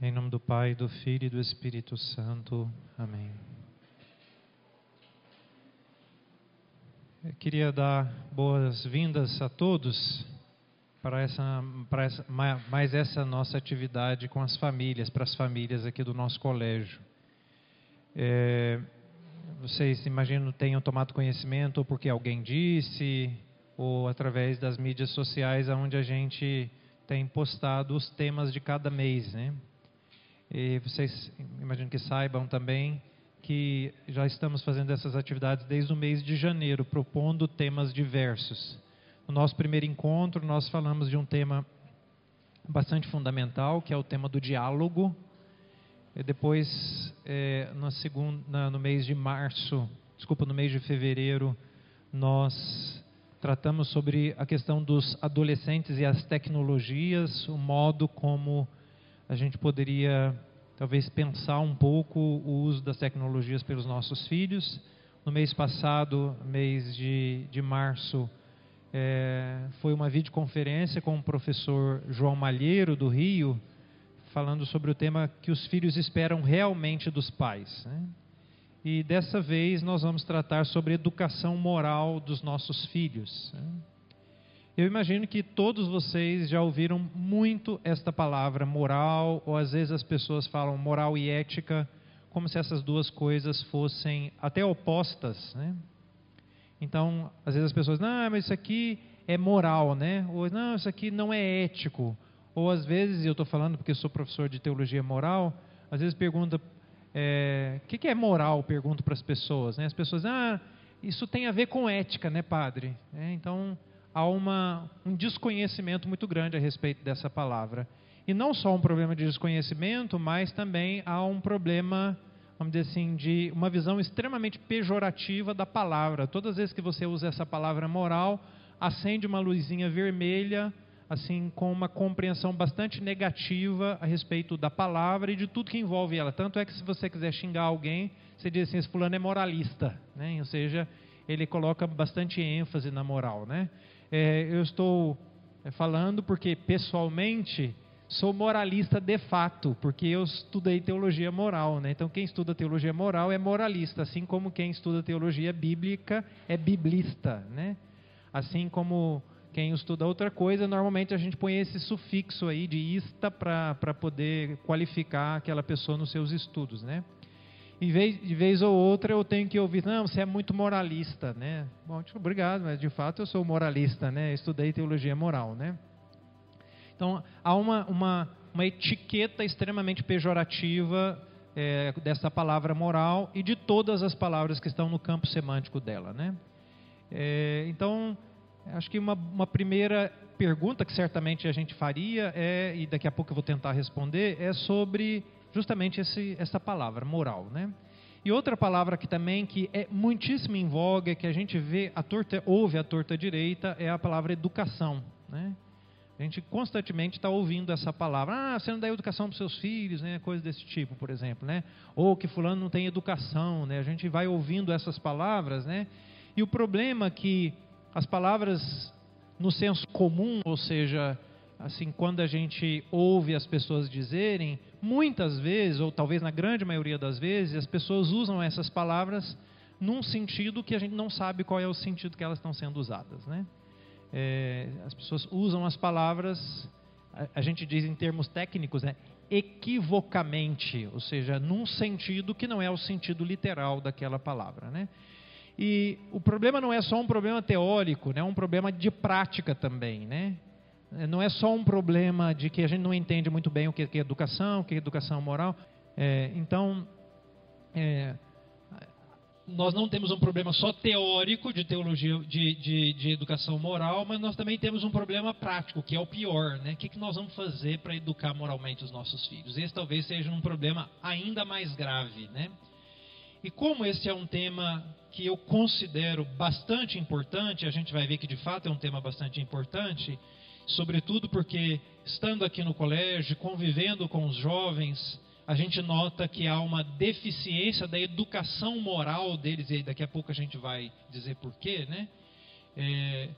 Em nome do Pai, do Filho e do Espírito Santo. Amém. Eu queria dar boas-vindas a todos para essa, para essa, mais essa nossa atividade com as famílias, para as famílias aqui do nosso colégio. É, vocês imagino tenham tomado conhecimento porque alguém disse, ou através das mídias sociais, onde a gente tem postado os temas de cada mês, né? E vocês, imagino que saibam também que já estamos fazendo essas atividades desde o mês de janeiro, propondo temas diversos. No nosso primeiro encontro, nós falamos de um tema bastante fundamental, que é o tema do diálogo. E depois, é, na segunda, no mês de março, desculpa, no mês de fevereiro, nós tratamos sobre a questão dos adolescentes e as tecnologias, o modo como a gente poderia talvez pensar um pouco o uso das tecnologias pelos nossos filhos. No mês passado, mês de, de março, é, foi uma videoconferência com o professor João Malheiro, do Rio, falando sobre o tema que os filhos esperam realmente dos pais. Né? E dessa vez nós vamos tratar sobre educação moral dos nossos filhos. Né? Eu imagino que todos vocês já ouviram muito esta palavra moral, ou às vezes as pessoas falam moral e ética, como se essas duas coisas fossem até opostas, né? Então, às vezes as pessoas, não, mas isso aqui é moral, né? Ou não, isso aqui não é ético. Ou às vezes, eu estou falando porque sou professor de teologia moral, às vezes pergunta, é, o que, que é moral? Pergunto para as pessoas, né? As pessoas, ah, isso tem a ver com ética, né, padre? É, então, há uma, um desconhecimento muito grande a respeito dessa palavra. E não só um problema de desconhecimento, mas também há um problema, vamos dizer assim, de uma visão extremamente pejorativa da palavra. Todas as vezes que você usa essa palavra moral, acende uma luzinha vermelha, assim, com uma compreensão bastante negativa a respeito da palavra e de tudo que envolve ela. Tanto é que se você quiser xingar alguém, você diz assim, esse fulano é moralista, né? Ou seja, ele coloca bastante ênfase na moral, né? É, eu estou é, falando porque pessoalmente sou moralista de fato, porque eu estudei teologia moral, né? Então quem estuda teologia moral é moralista, assim como quem estuda teologia bíblica é biblista, né? Assim como quem estuda outra coisa, normalmente a gente põe esse sufixo aí de ista para poder qualificar aquela pessoa nos seus estudos, né? E vez, de vez ou outra eu tenho que ouvir, não, você é muito moralista, né? Bom, tipo, obrigado, mas de fato eu sou moralista, né? Estudei teologia moral, né? Então há uma, uma, uma etiqueta extremamente pejorativa é, dessa palavra moral e de todas as palavras que estão no campo semântico dela, né? É, então acho que uma, uma primeira pergunta que certamente a gente faria é, e daqui a pouco eu vou tentar responder, é sobre justamente esse, essa palavra, moral, né? E outra palavra que também que é muitíssimo em voga, que a gente vê a torta, ouve a torta direita, é a palavra educação, né? A gente constantemente está ouvindo essa palavra. Ah, você não dá educação para seus filhos, né? Coisa desse tipo, por exemplo, né? Ou que fulano não tem educação, né? A gente vai ouvindo essas palavras, né? E o problema é que as palavras no senso comum, ou seja, assim, quando a gente ouve as pessoas dizerem, muitas vezes, ou talvez na grande maioria das vezes, as pessoas usam essas palavras num sentido que a gente não sabe qual é o sentido que elas estão sendo usadas, né? É, as pessoas usam as palavras, a, a, gente diz em termos técnicos, né, equivocamente, ou seja, num sentido que não é o sentido literal daquela palavra, né? E o problema não é só um problema teórico, né? É um problema de prática também, né? É, não é só um problema de que a gente não entende muito bem o que é educação, o que é educação moral. É, então, é, nós não temos um problema só teórico de teologia, de, de, de, educação moral, mas nós também temos um problema prático, que é o pior, né? O que, que nós vamos fazer para educar moralmente os nossos filhos? Esse talvez seja um problema ainda mais grave, né? E como esse é um tema que eu considero bastante importante, a gente vai ver que de fato é um tema bastante importante, sobretudo porque, estando aqui no colégio, convivendo com os jovens, a gente nota que há uma deficiência da educação moral deles, e daqui a pouco a gente vai dizer porquê, né? É,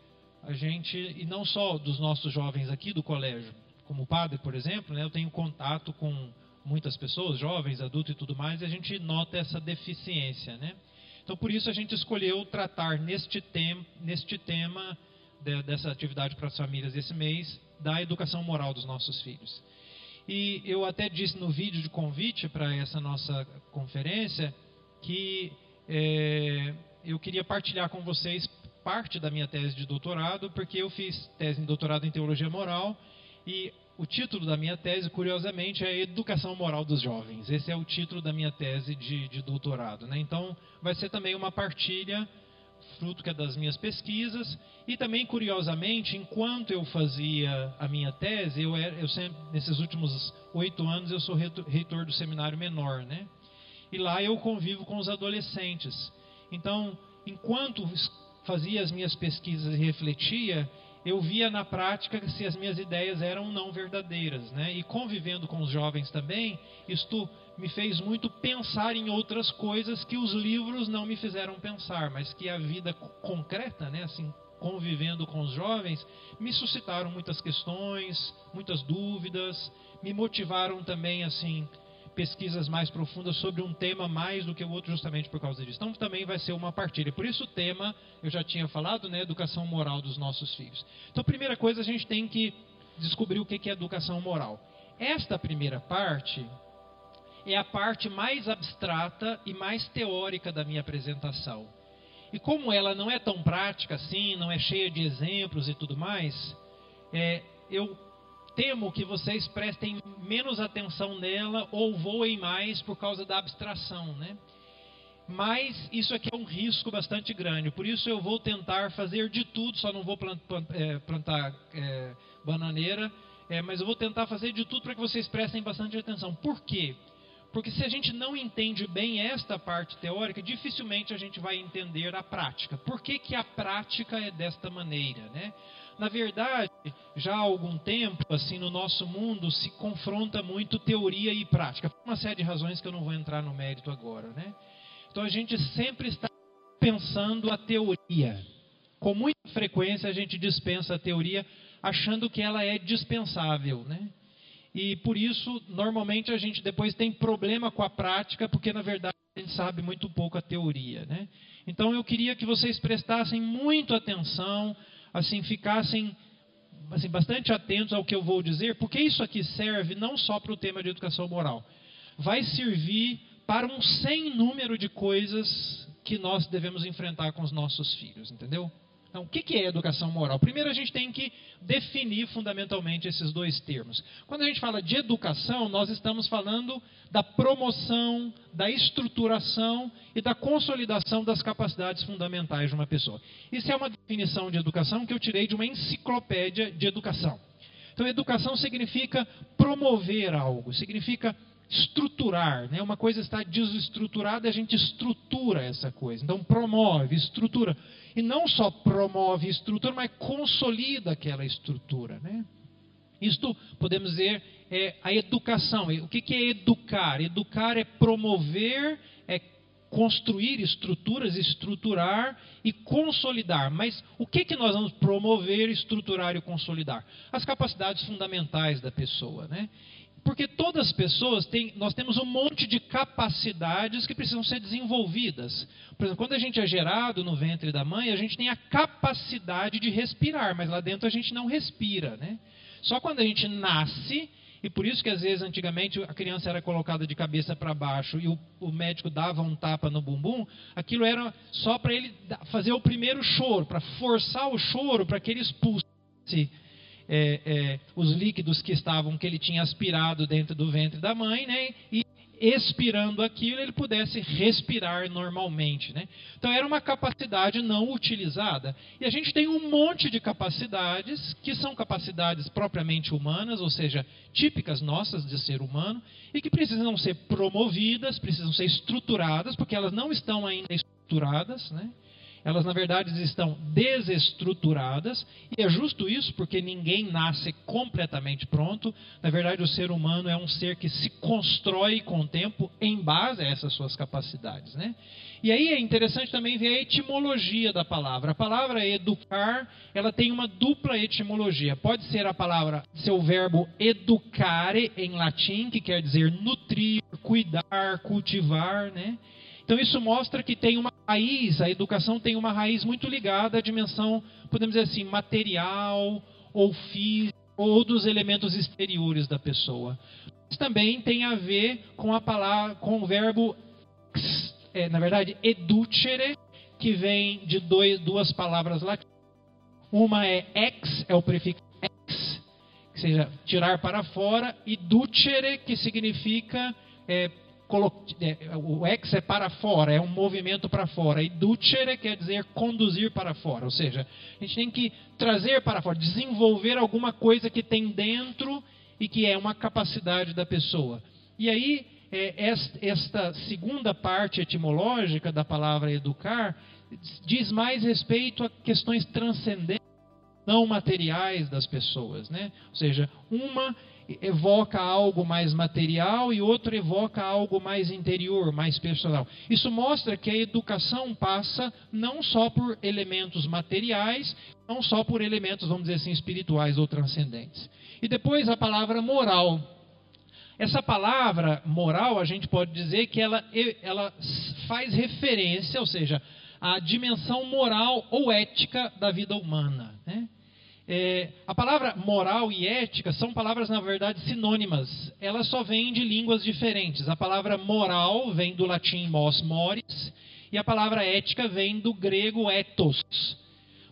a gente, e não só dos nossos jovens aqui do colégio, como padre, por exemplo, né, eu tenho contato com muitas pessoas, jovens, adultos e tudo mais, e a gente nota essa deficiência, né? Então, por isso a gente escolheu tratar neste, tem, neste tema de, dessa atividade para as famílias esse mês da educação moral dos nossos filhos. E eu até disse no vídeo de convite para essa nossa conferência que é, eu queria partilhar com vocês parte da minha tese de doutorado, porque eu fiz tese de doutorado em teologia moral e o título da minha tese, curiosamente, é Educação Moral dos Jovens. Esse é o título da minha tese de, de doutorado. Né? Então, vai ser também uma partilha, fruto que é das minhas pesquisas. E também, curiosamente, enquanto eu fazia a minha tese, eu, era, eu sempre, nesses últimos oito anos, eu sou reitor do seminário menor. Né? E lá eu convivo com os adolescentes. Então, enquanto fazia as minhas pesquisas e refletia, eu via na prática se as minhas ideias eram não verdadeiras, né? E convivendo com os jovens também, isto me fez muito pensar em outras coisas que os livros não me fizeram pensar, mas que a vida concreta, né, assim, convivendo com os jovens, me suscitaram muitas questões, muitas dúvidas, me motivaram também assim pesquisas mais profundas sobre um tema mais do que o outro, justamente por causa disso. Então também vai ser uma partilha. Por isso o tema, eu já tinha falado, né, educação moral dos nossos filhos. Então, primeira coisa, a gente tem que descobrir o que é educação moral. Esta primeira parte é a parte mais abstrata e mais teórica da minha apresentação. E como ela não é tão prática assim, não é cheia de exemplos e tudo mais, é, eu temo que vocês prestem menos atenção nela ou voem mais por causa da abstração, né? Mas isso aqui é um risco bastante grande, por isso eu vou tentar fazer de tudo, só não vou é, plantar é, bananeira, é, mas eu vou tentar fazer de tudo para que vocês prestem bastante atenção. Por quê? Porque se a gente não entende bem esta parte teórica, dificilmente a gente vai entender a prática. Por que, que a prática é desta maneira? Né? Na verdade, já há algum tempo, assim, no nosso mundo se confronta muito teoria e prática. Por uma série de razões que eu não vou entrar no mérito agora, né? Então a gente sempre está pensando a teoria. Com muita frequência a gente dispensa a teoria achando que ela é dispensável, né? E por isso, normalmente a gente depois tem problema com a prática, porque na verdade a gente sabe muito pouco a teoria, né? Então eu queria que vocês prestassem muito atenção assim ficassem assim, bastante atentos ao que eu vou dizer, porque isso aqui serve não só para o tema de educação moral, vai servir para um sem número de coisas que nós devemos enfrentar com os nossos filhos, entendeu? Então, o que é educação moral? Primeiro, a gente tem que definir fundamentalmente esses dois termos. Quando a gente fala de educação, nós estamos falando da promoção, da estruturação e da consolidação das capacidades fundamentais de uma pessoa. Isso é uma definição de educação que eu tirei de uma enciclopédia de educação. Então, educação significa promover algo, significa estruturar, né? Uma coisa está desestruturada, a gente estrutura essa coisa. Então promove, estrutura e não só promove estrutura, mas consolida aquela estrutura, né? Isto podemos dizer é a educação. O que é educar? Educar é promover, é construir estruturas, estruturar e consolidar. Mas o que, que nós vamos promover, estruturar e consolidar? As capacidades fundamentais da pessoa. Né? Porque todas as pessoas têm, nós temos um monte de capacidades que precisam ser desenvolvidas. Por exemplo, quando a gente é gerado no ventre da mãe, a gente tem a capacidade de respirar, mas lá dentro a gente não respira, né? Só quando a gente nasce, e por isso que às vezes antigamente a criança era colocada de cabeça para baixo e o, o, médico dava um tapa no bumbum, aquilo era só para ele fazer o primeiro choro, para forçar o choro para que ele expulse é, é, os líquidos que estavam, que ele tinha aspirado dentro do ventre da mãe, né? E expirando aquilo, ele pudesse respirar normalmente. Né? Então era uma capacidade não utilizada. E a gente tem um monte de capacidades que são capacidades propriamente humanas, ou seja, típicas nossas de ser humano, e que precisam ser promovidas, precisam ser estruturadas, porque elas não estão ainda estruturadas. Né? Elas, na verdade, estão desestruturadas, e é justo isso, porque ninguém nasce completamente pronto. Na verdade, o ser humano é um ser que se constrói com o tempo em base a essas suas capacidades. Né? E aí é interessante também ver a etimologia da palavra. A palavra educar, ela tem uma dupla etimologia. Pode ser a palavra, seu verbo educare em latim, que quer dizer nutrir, cuidar, cultivar, né? Então isso mostra que tem uma raiz, a educação tem uma raiz muito ligada à dimensão, podemos dizer assim, material ou física ou dos elementos exteriores da pessoa. Mas também tem a ver com a palavra, com o verbo, é, na verdade, educere, que vem de dois, duas palavras latinas. Uma é ex, é o prefixo ex, que seja tirar para fora, e ducere, que significa é, o ex é para fora, é um movimento para fora. E ducere quer dizer conduzir para fora. Ou seja, a gente tem que trazer para fora, desenvolver alguma coisa que tem dentro e que é uma capacidade da pessoa. E aí, é, esta segunda parte etimológica da palavra educar diz mais respeito a questões transcendentes, não materiais das pessoas. Né? Ou seja, uma evoca algo mais material e outro evoca algo mais interior, mais personal. Isso mostra que a educação passa não só por elementos materiais, não só por elementos, vamos dizer assim, espirituais ou transcendentes. E depois a palavra moral. Essa palavra moral, a gente pode dizer que ela, ela faz referência, ou seja, à dimensão moral ou ética da vida humana. Né? É, a palavra moral e ética são palavras, na verdade, sinônimas. Elas só vêm de línguas diferentes. A palavra moral vem do latim mos moris e a palavra ética vem do grego ethos.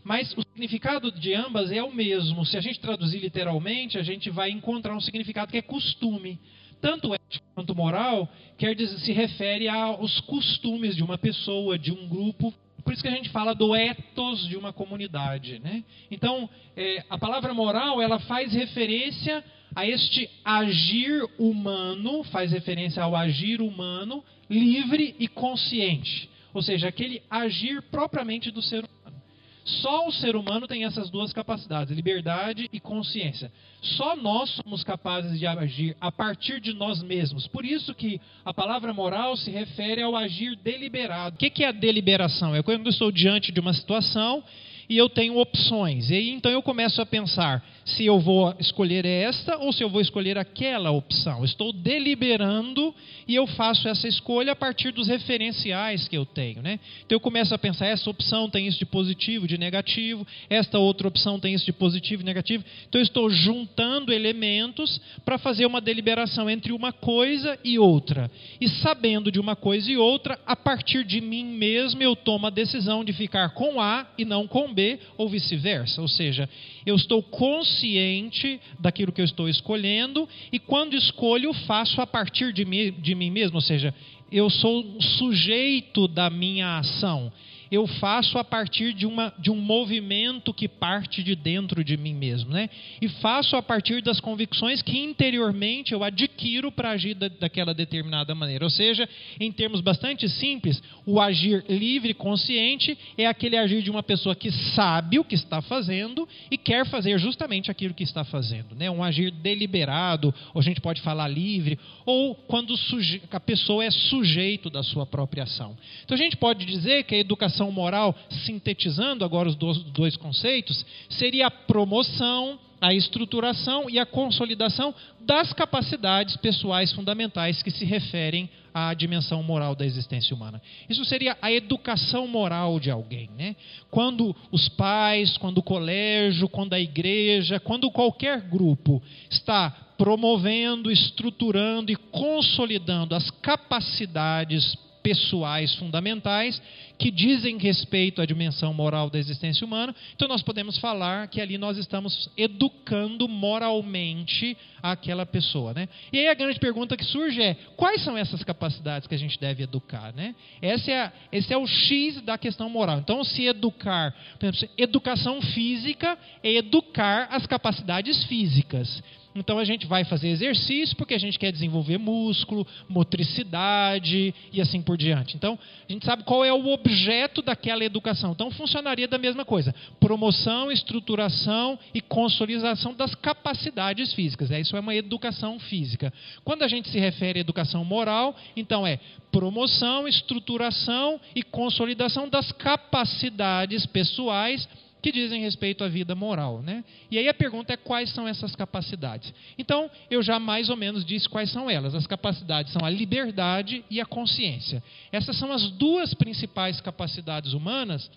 Mas o significado de ambas é o mesmo. Se a gente traduzir literalmente, a gente vai encontrar um significado que é costume. Tanto ética quanto moral quer dizer, se refere aos costumes de uma pessoa, de um grupo por isso que a gente fala do ethos de uma comunidade. Né? Então, é, a palavra moral ela faz referência a este agir humano, faz referência ao agir humano livre e consciente. Ou seja, aquele agir propriamente do ser humano. Só o ser humano tem essas duas capacidades, liberdade e consciência. Só nós somos capazes de agir a partir de nós mesmos. Por isso que a palavra moral se refere ao agir deliberado. O que é a deliberação? É quando eu estou diante de uma situação e eu tenho opções. E aí então eu começo a pensar se eu vou escolher esta ou se eu vou escolher aquela opção. Estou deliberando e eu faço essa escolha a partir dos referenciais que eu tenho. Né? Então eu começo a pensar: essa opção tem isso de positivo, de negativo, esta outra opção tem isso de positivo e negativo. Então eu estou juntando elementos para fazer uma deliberação entre uma coisa e outra. E sabendo de uma coisa e outra, a partir de mim mesmo eu tomo a decisão de ficar com A e não com B, ou vice-versa. Ou seja, eu estou consciente daquilo que eu estou escolhendo e quando escolho, faço a partir de mim, de mim mesmo, ou seja, eu sou sujeito da minha ação eu faço a partir de, uma, de um movimento que parte de dentro de mim mesmo. Né? E faço a partir das convicções que interiormente eu adquiro para agir da, daquela determinada maneira. Ou seja, em termos bastante simples, o agir livre consciente é aquele agir de uma pessoa que sabe o que está fazendo e quer fazer justamente aquilo que está fazendo. Né? Um agir deliberado, ou a gente pode falar livre, ou quando a pessoa é sujeito da sua própria ação. Então a gente pode dizer que a educação educação moral, sintetizando agora os dois conceitos, seria a promoção, a estruturação e a consolidação das capacidades pessoais fundamentais que se referem à dimensão moral da existência humana. Isso seria a educação moral de alguém. Né? Quando os pais, quando o colégio, quando a igreja, quando qualquer grupo está promovendo, estruturando e consolidando as capacidades pessoais fundamentais que dizem respeito à dimensão moral da existência humana. Então nós podemos falar que ali nós estamos educando moralmente aquela pessoa, né? E aí a grande pergunta que surge é: quais são essas capacidades que a gente deve educar, né? Esse é, esse é o X da questão moral. Então, se educar, por exemplo, educação física é educar as capacidades físicas. Então a gente vai fazer exercício porque a gente quer desenvolver músculo, motricidade e assim por diante. Então a gente sabe qual é o objeto daquela educação. Então funcionaria da mesma coisa: promoção, estruturação e consolidação das capacidades físicas. É, isso é uma educação física. Quando a gente se refere à educação moral, então é promoção, estruturação e consolidação das capacidades pessoais que dizem respeito à vida moral. Né? E aí a pergunta é quais são essas capacidades. Então, eu já mais ou menos disse quais são elas. As capacidades são a liberdade e a consciência. Essas são as duas principais capacidades humanas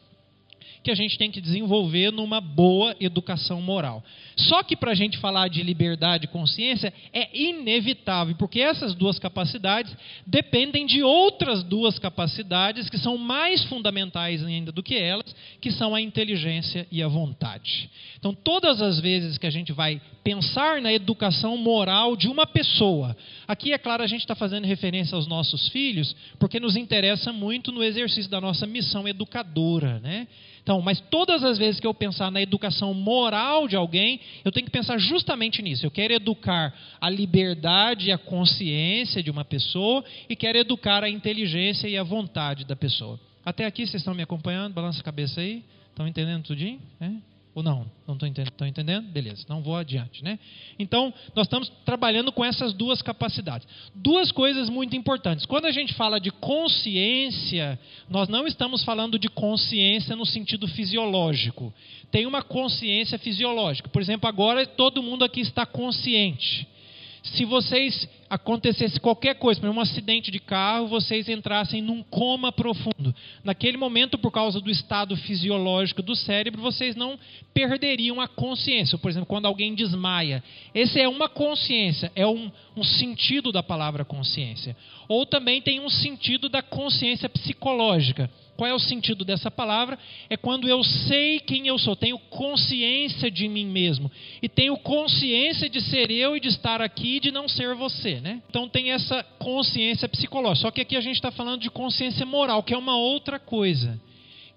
que a gente tem que desenvolver numa boa educação moral. Só que para a gente falar de liberdade e consciência é inevitável, porque essas duas capacidades dependem de outras duas capacidades que são mais fundamentais ainda do que elas, que são a inteligência e a vontade. Então, todas as vezes que a gente vai pensar na educação moral de uma pessoa, aqui é claro a gente está fazendo referência aos nossos filhos, porque nos interessa muito no exercício da nossa missão educadora, né? Então, mas todas as vezes que eu pensar na educação moral de alguém, eu tenho que pensar justamente nisso. Eu quero educar a liberdade e a consciência de uma pessoa e quero educar a inteligência e a vontade da pessoa. Até aqui vocês estão me acompanhando? Balança a cabeça aí. Estão entendendo tudinho? É? Ou não? Não estão entendendo? Estão entendendo? Beleza, não vou adiante. Né? Então, nós estamos trabalhando com essas duas capacidades. Duas coisas muito importantes. Quando a gente fala de consciência, nós não estamos falando de consciência no sentido fisiológico. Tem uma consciência fisiológica. Por exemplo, agora todo mundo aqui está consciente se vocês acontecesse qualquer coisa, um acidente de carro, vocês entrassem num coma profundo. Naquele momento, por causa do estado fisiológico do cérebro, vocês não perderiam a consciência. Por exemplo, quando alguém desmaia. Essa é uma consciência, é um, um sentido da palavra consciência. Ou também tem um sentido da consciência psicológica. Qual é o sentido dessa palavra? É quando eu sei quem eu sou, tenho consciência de mim mesmo. E tenho consciência de ser eu e de estar aqui e de não ser você. Né? Então tem essa consciência psicológica. Só que aqui a gente está falando de consciência moral, que é uma outra coisa.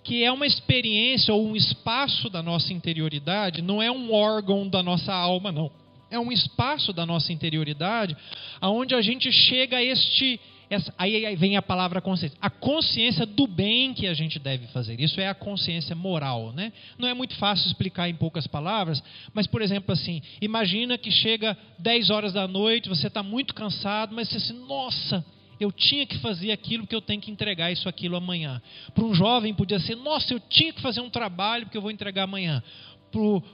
Que é uma experiência ou um espaço da nossa interioridade, não é um órgão da nossa alma, não. É um espaço da nossa interioridade aonde a gente chega a este essa, aí, aí vem a palavra consciência. A consciência do bem que a gente deve fazer. Isso é a consciência moral. Né? Não é muito fácil explicar em poucas palavras, mas, por exemplo, assim, imagina que chega 10 horas da noite, você está muito cansado, mas você assim, nossa, eu tinha que fazer aquilo porque eu tenho que entregar isso aquilo amanhã. Para um jovem podia ser, nossa, eu tinha que fazer um trabalho porque eu vou entregar amanhã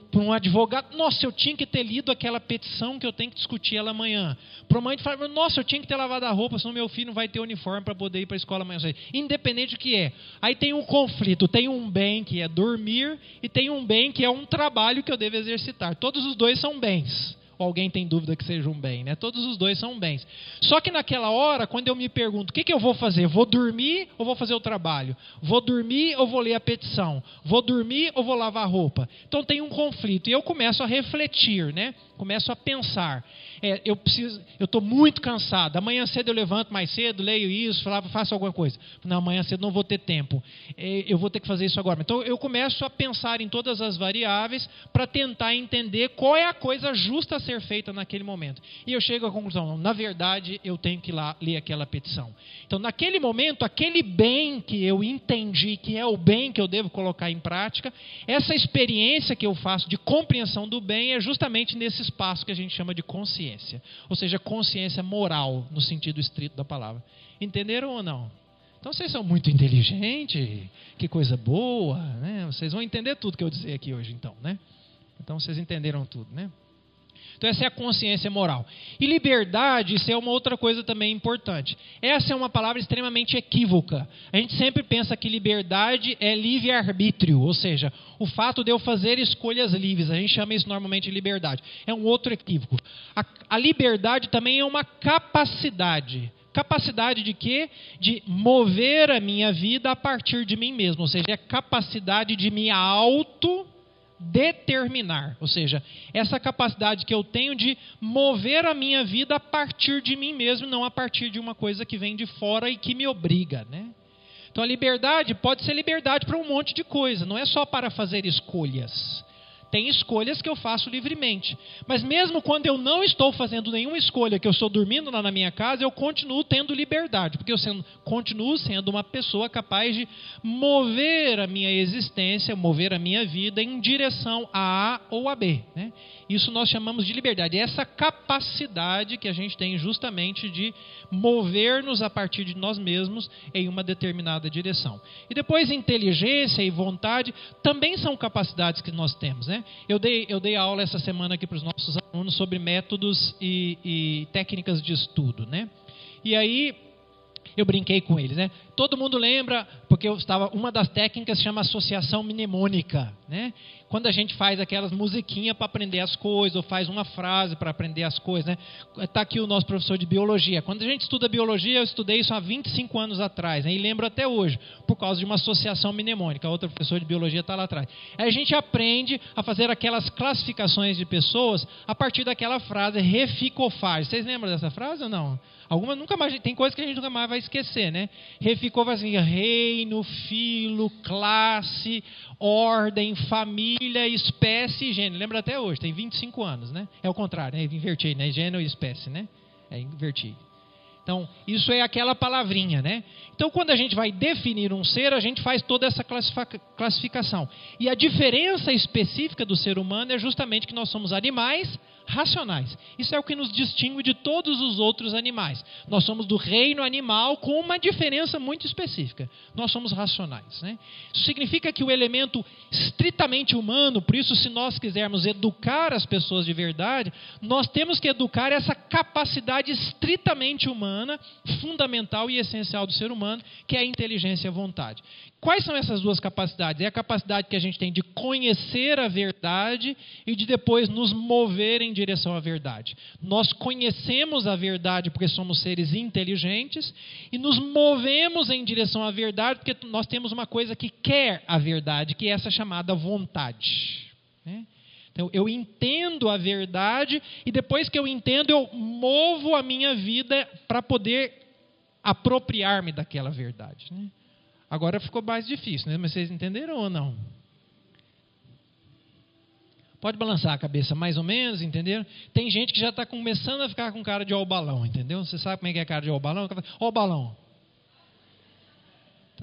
para um advogado, nossa, eu tinha que ter lido aquela petição que eu tenho que discutir ela amanhã. Para uma mãe fala, nossa, eu tinha que ter lavado a roupa, senão meu filho não vai ter uniforme para poder ir para a escola amanhã. Independente do que é. Aí tem um conflito, tem um bem que é dormir e tem um bem que é um trabalho que eu devo exercitar. Todos os dois são bens alguém tem dúvida que seja um bem, né? Todos os dois são bens. Só que naquela hora, quando eu me pergunto, o que, que eu vou fazer? Vou dormir ou vou fazer o trabalho? Vou dormir ou vou ler a petição? Vou dormir ou vou lavar a roupa? Então tem um conflito e eu começo a refletir, né? Começo a pensar é, eu preciso, eu estou muito cansado. Amanhã cedo eu levanto mais cedo, leio isso, faço alguma coisa. Não, amanhã cedo não vou ter tempo. É, eu vou ter que fazer isso agora. Então eu começo a pensar em todas as variáveis para tentar entender qual é a coisa justa a ser feita naquele momento. E eu chego à conclusão: na verdade, eu tenho que ir lá ler aquela petição. Então, naquele momento, aquele bem que eu entendi que é o bem que eu devo colocar em prática, essa experiência que eu faço de compreensão do bem é justamente nesse espaço que a gente chama de consciência consciência. Ou seja, consciência moral, no sentido estrito da palavra. Entenderam ou não? Então vocês são muito inteligentes, que coisa boa, né? Vocês vão entender tudo que eu dizer aqui hoje, então, né? Então vocês entenderam tudo, né? Então, essa é a consciência moral. E liberdade, isso é uma outra coisa também importante. Essa é uma palavra extremamente equívoca. A gente sempre pensa que liberdade é livre-arbítrio, ou seja, o fato de eu fazer escolhas livres. A gente chama isso normalmente de liberdade. É um outro equívoco. A, a liberdade também é uma capacidade. Capacidade de quê? De mover a minha vida a partir de mim mesmo. Ou seja, é capacidade de me auto determinar, ou seja, essa capacidade que eu tenho de mover a minha vida a partir de mim mesmo, não a partir de uma coisa que vem de fora e que me obriga, né? Então a liberdade pode ser liberdade para um monte de coisa, não é só para fazer escolhas. Tem escolhas que eu faço livremente. Mas mesmo quando eu não estou fazendo nenhuma escolha, que eu estou dormindo lá na minha casa, eu continuo tendo liberdade, porque eu sendo, continuo sendo uma pessoa capaz de mover a minha existência, mover a minha vida em direção a A ou a B. Né? Isso nós chamamos de liberdade. É essa capacidade que a gente tem justamente de mover-nos a partir de nós mesmos em uma determinada direção. E depois, inteligência e vontade também são capacidades que nós temos. Né? Eu, dei, eu dei aula essa semana aqui para os nossos alunos sobre métodos e, e técnicas de estudo. Né? E aí, eu brinquei com eles, né? Todo mundo lembra, porque eu estava, uma das técnicas chama associação mnemônica, né? Quando a gente faz aquelas musiquinhas para aprender as coisas, ou faz uma frase para aprender as coisas, né? Está aqui o nosso professor de biologia. Quando a gente estuda biologia, eu estudei isso há 25 anos atrás, né? e lembro até hoje, por causa de uma associação mnemônica. Outro professor de biologia está lá atrás. Aí a gente aprende a fazer aquelas classificações de pessoas a partir daquela frase reficofage. Vocês lembram dessa frase ou não? Alguma nunca mais, tem coisas que a gente nunca mais vai esquecer, né? Reficou assim, reino, filo, classe, ordem, família, espécie e gênero. Lembra até hoje, tem 25 anos, né? É o contrário, né? Inverti, né? Gênero e espécie, né? É inverti. Então, isso é aquela palavrinha, né? Então, quando a gente vai definir um ser, a gente faz toda essa classificação. E a diferença específica do ser humano é justamente que nós somos animais racionais. Isso é o que nos distingue de todos os outros animais. Nós somos do reino animal com uma diferença muito específica. Nós somos racionais. Né? Isso significa que o elemento estritamente humano, por isso, se nós quisermos educar as pessoas de verdade, nós temos que educar essa capacidade estritamente humana, fundamental e essencial do ser humano, que é a inteligência e a vontade. Quais são essas duas capacidades? É a capacidade que a gente tem de conhecer a verdade e de depois nos mover em direção à verdade. Nós conhecemos a verdade porque somos seres inteligentes e nos movemos em direção à verdade porque nós temos uma coisa que quer a verdade, que é essa chamada vontade. Né? Então, eu entendo a verdade e depois que eu entendo, eu movo a minha vida para poder apropriar-me daquela verdade. Né? Agora ficou mais difícil, né? Mas vocês entenderam ou não? Pode balançar a cabeça mais ou menos, entenderam? Tem gente que já está começando a ficar com cara de ó balão, entendeu? Você sabe como é que é cara de ó balão? Ó balão.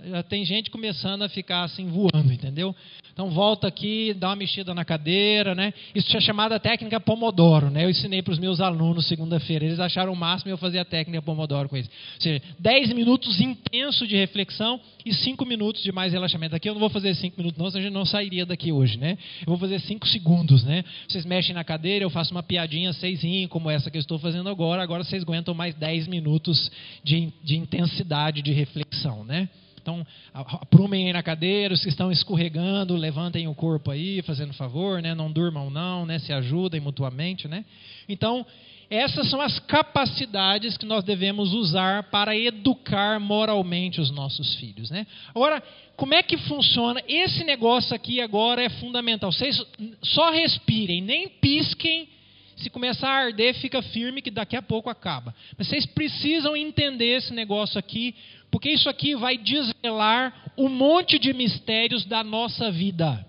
Já tem gente começando a ficar assim voando, entendeu? Então volta aqui, dá uma mexida na cadeira, né? Isso é chamada técnica Pomodoro, né? Eu ensinei para os meus alunos segunda-feira. Eles acharam o máximo eu fazer a técnica Pomodoro com eles. Ou seja, 10 minutos intenso de reflexão e 5 minutos de mais relaxamento. Aqui eu não vou fazer 5 minutos, não, senão a gente não sairia daqui hoje, né? Eu vou fazer 5 segundos, né? Vocês mexem na cadeira, eu faço uma piadinha seisinho, como essa que eu estou fazendo agora. Agora vocês aguentam mais 10 minutos de, de intensidade de reflexão, né? Então, aprumem aí na cadeira, os que estão escorregando, levantem o corpo aí, fazendo favor, né? Não durmam não, né? Se ajudem mutuamente, né? Então, essas são as capacidades que nós devemos usar para educar moralmente os nossos filhos, né? Agora, como é que funciona? Esse negócio aqui agora é fundamental. Vocês só respirem, nem pisquem. Se começar a arder, fica firme que daqui a pouco acaba. Mas vocês precisam entender esse negócio aqui, porque isso aqui vai desvelar um monte de mistérios da nossa vida,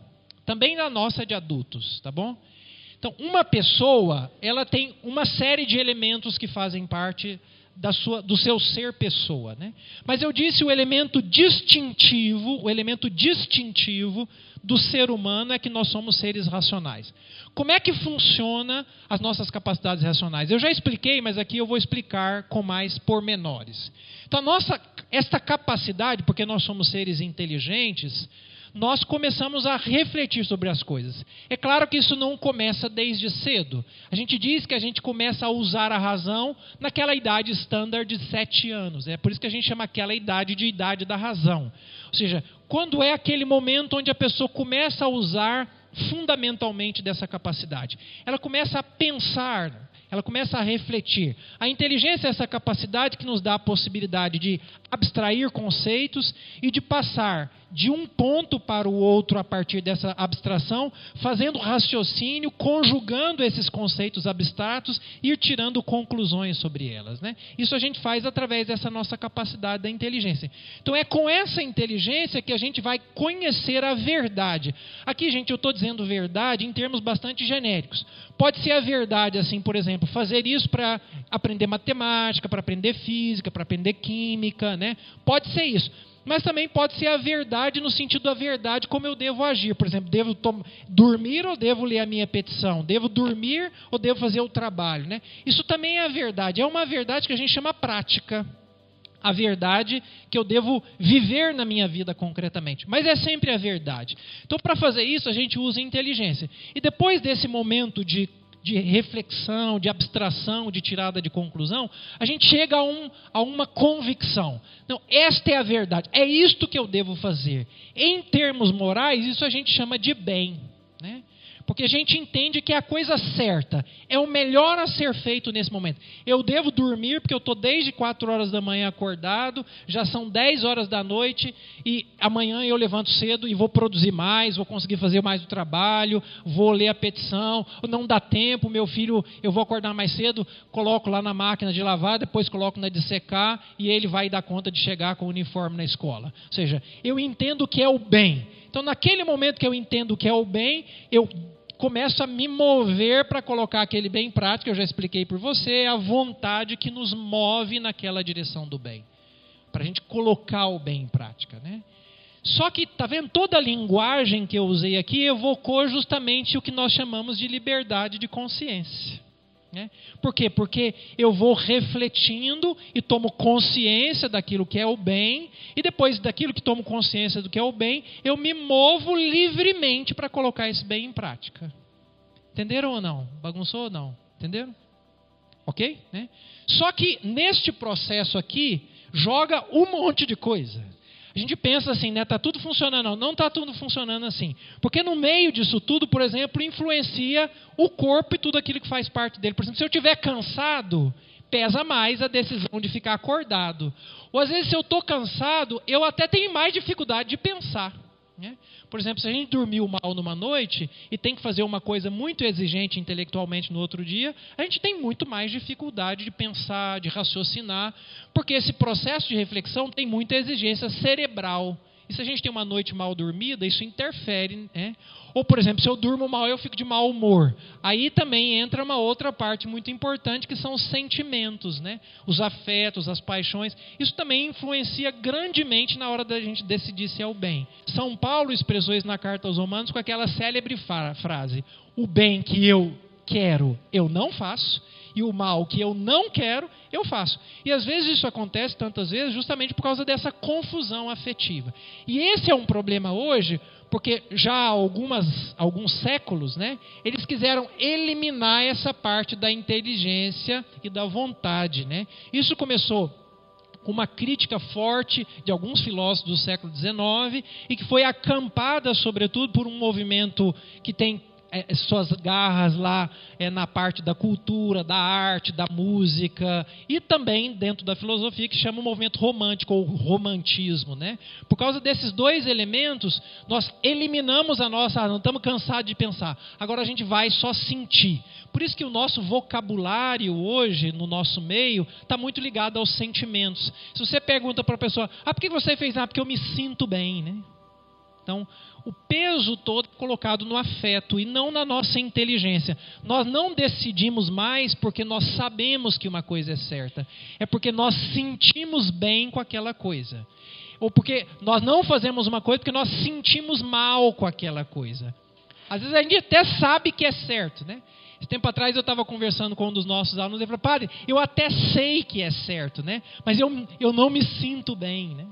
também da nossa de adultos, tá bom? Então, uma pessoa, ela tem uma série de elementos que fazem parte da sua, do seu ser pessoa, né? Mas eu disse o elemento distintivo, o elemento distintivo do ser humano é que nós somos seres racionais. Como é que funciona as nossas capacidades racionais? Eu já expliquei, mas aqui eu vou explicar com mais pormenores. Então, nossa, esta capacidade, porque nós somos seres inteligentes, nós começamos a refletir sobre as coisas. É claro que isso não começa desde cedo. A gente diz que a gente começa a usar a razão naquela idade standard de sete anos. É por isso que a gente chama aquela idade de idade da razão. Ou seja, quando é aquele momento onde a pessoa começa a usar fundamentalmente dessa capacidade. Ela começa a pensar ela começa a refletir. A inteligência é essa capacidade que nos dá a possibilidade de abstrair conceitos e de passar de um ponto para o outro a partir dessa abstração, fazendo raciocínio, conjugando esses conceitos abstratos e ir tirando conclusões sobre elas. Né? Isso a gente faz através dessa nossa capacidade da inteligência. Então é com essa inteligência que a gente vai conhecer a verdade. Aqui, gente, eu estou dizendo verdade em termos bastante genéricos. Pode ser a verdade, assim, por exemplo, fazer isso para aprender matemática, para aprender física, para aprender química, né? Pode ser isso. Mas também pode ser a verdade no sentido da verdade como eu devo agir. Por exemplo, devo dormir ou devo ler a minha petição? Devo dormir ou devo fazer o trabalho? Né? Isso também é a verdade. É uma verdade que a gente chama prática. A verdade que eu devo viver na minha vida concretamente. Mas é sempre a verdade. Então, para fazer isso, a gente usa inteligência. E depois desse momento de de reflexão, de abstração, de tirada de conclusão, a gente chega a, um, a uma convicção. Não, esta é a verdade, é isto que eu devo fazer. Em termos morais, isso a gente chama de bem. Né? Porque a gente entende que é a coisa certa, é o melhor a ser feito nesse momento. Eu devo dormir porque eu estou desde 4 horas da manhã acordado, já são 10 horas da noite e amanhã eu levanto cedo e vou produzir mais, vou conseguir fazer mais do trabalho, vou ler a petição, não dá tempo, meu filho, eu vou acordar mais cedo, coloco lá na máquina de lavar, depois coloco na de secar e ele vai dar conta de chegar com o uniforme na escola. Ou seja, eu entendo o que é o bem. Então, naquele momento que eu entendo o que é o bem, eu começo a me mover para colocar aquele bem prático, eu já expliquei por você, é a vontade que nos move naquela direção do bem. Para a gente colocar o bem em prática. Né? Só que, está vendo, toda a linguagem que eu usei aqui evocou justamente o que nós chamamos de liberdade de consciência. Né? Por quê? Porque eu vou refletindo e tomo consciência daquilo que é o bem, e depois daquilo que tomo consciência do que é o bem, eu me movo livremente para colocar esse bem em prática. Entenderam ou não? Bagunçou ou não? Entenderam? Ok? Né? Só que neste processo aqui, joga um monte de coisa. A gente pensa assim, né? Tá tudo funcionando, não, não está tudo funcionando assim. Porque no meio disso tudo, por exemplo, influencia o corpo e tudo aquilo que faz parte dele. Por exemplo, se eu estiver cansado, pesa mais a decisão de ficar acordado. Ou às vezes, se eu estou cansado, eu até tenho mais dificuldade de pensar. Né? Por exemplo, se a gente dormiu mal numa noite e tem que fazer uma coisa muito exigente intelectualmente no outro dia, a gente tem muito mais dificuldade de pensar, de raciocinar, porque esse processo de reflexão tem muita exigência cerebral. E se a gente tem uma noite mal dormida, isso interfere. Né? Ou, por exemplo, se eu durmo mal, eu fico de mau humor. Aí também entra uma outra parte muito importante, que são os sentimentos, né? os afetos, as paixões. Isso também influencia grandemente na hora da gente decidir se é o bem. São Paulo expressou isso na carta aos Romanos com aquela célebre frase: O bem que eu quero, eu não faço, e o mal que eu não quero, eu faço. E às vezes isso acontece tantas vezes justamente por causa dessa confusão afetiva. E esse é um problema hoje, porque já há algumas, alguns séculos, né, eles quiseram eliminar essa parte da inteligência e da vontade. Né? Isso começou com uma crítica forte de alguns filósofos do século XIX e que foi acampada, sobretudo, por um movimento que tem é, suas garras lá é, na parte da cultura, da arte, da música e também dentro da filosofia que chama o movimento romântico ou romantismo, né? Por causa desses dois elementos, nós eliminamos a nossa, não estamos cansados de pensar. Agora a gente vai só sentir. Por isso que o nosso vocabulário hoje no nosso meio está muito ligado aos sentimentos. Se você pergunta para a pessoa, ah, por que você fez? Ah, porque eu me sinto bem, né? Então, o peso todo colocado no afeto e não na nossa inteligência. Nós não decidimos mais porque nós sabemos que uma coisa é certa, é porque nós sentimos bem com aquela coisa. Ou porque nós não fazemos uma coisa porque nós sentimos mal com aquela coisa. Às vezes a gente até sabe que é certo, né? Esse tempo atrás eu estava conversando com um dos nossos alunos e ele falou, padre, eu até sei que é certo, né? Mas eu, eu não me sinto bem, né?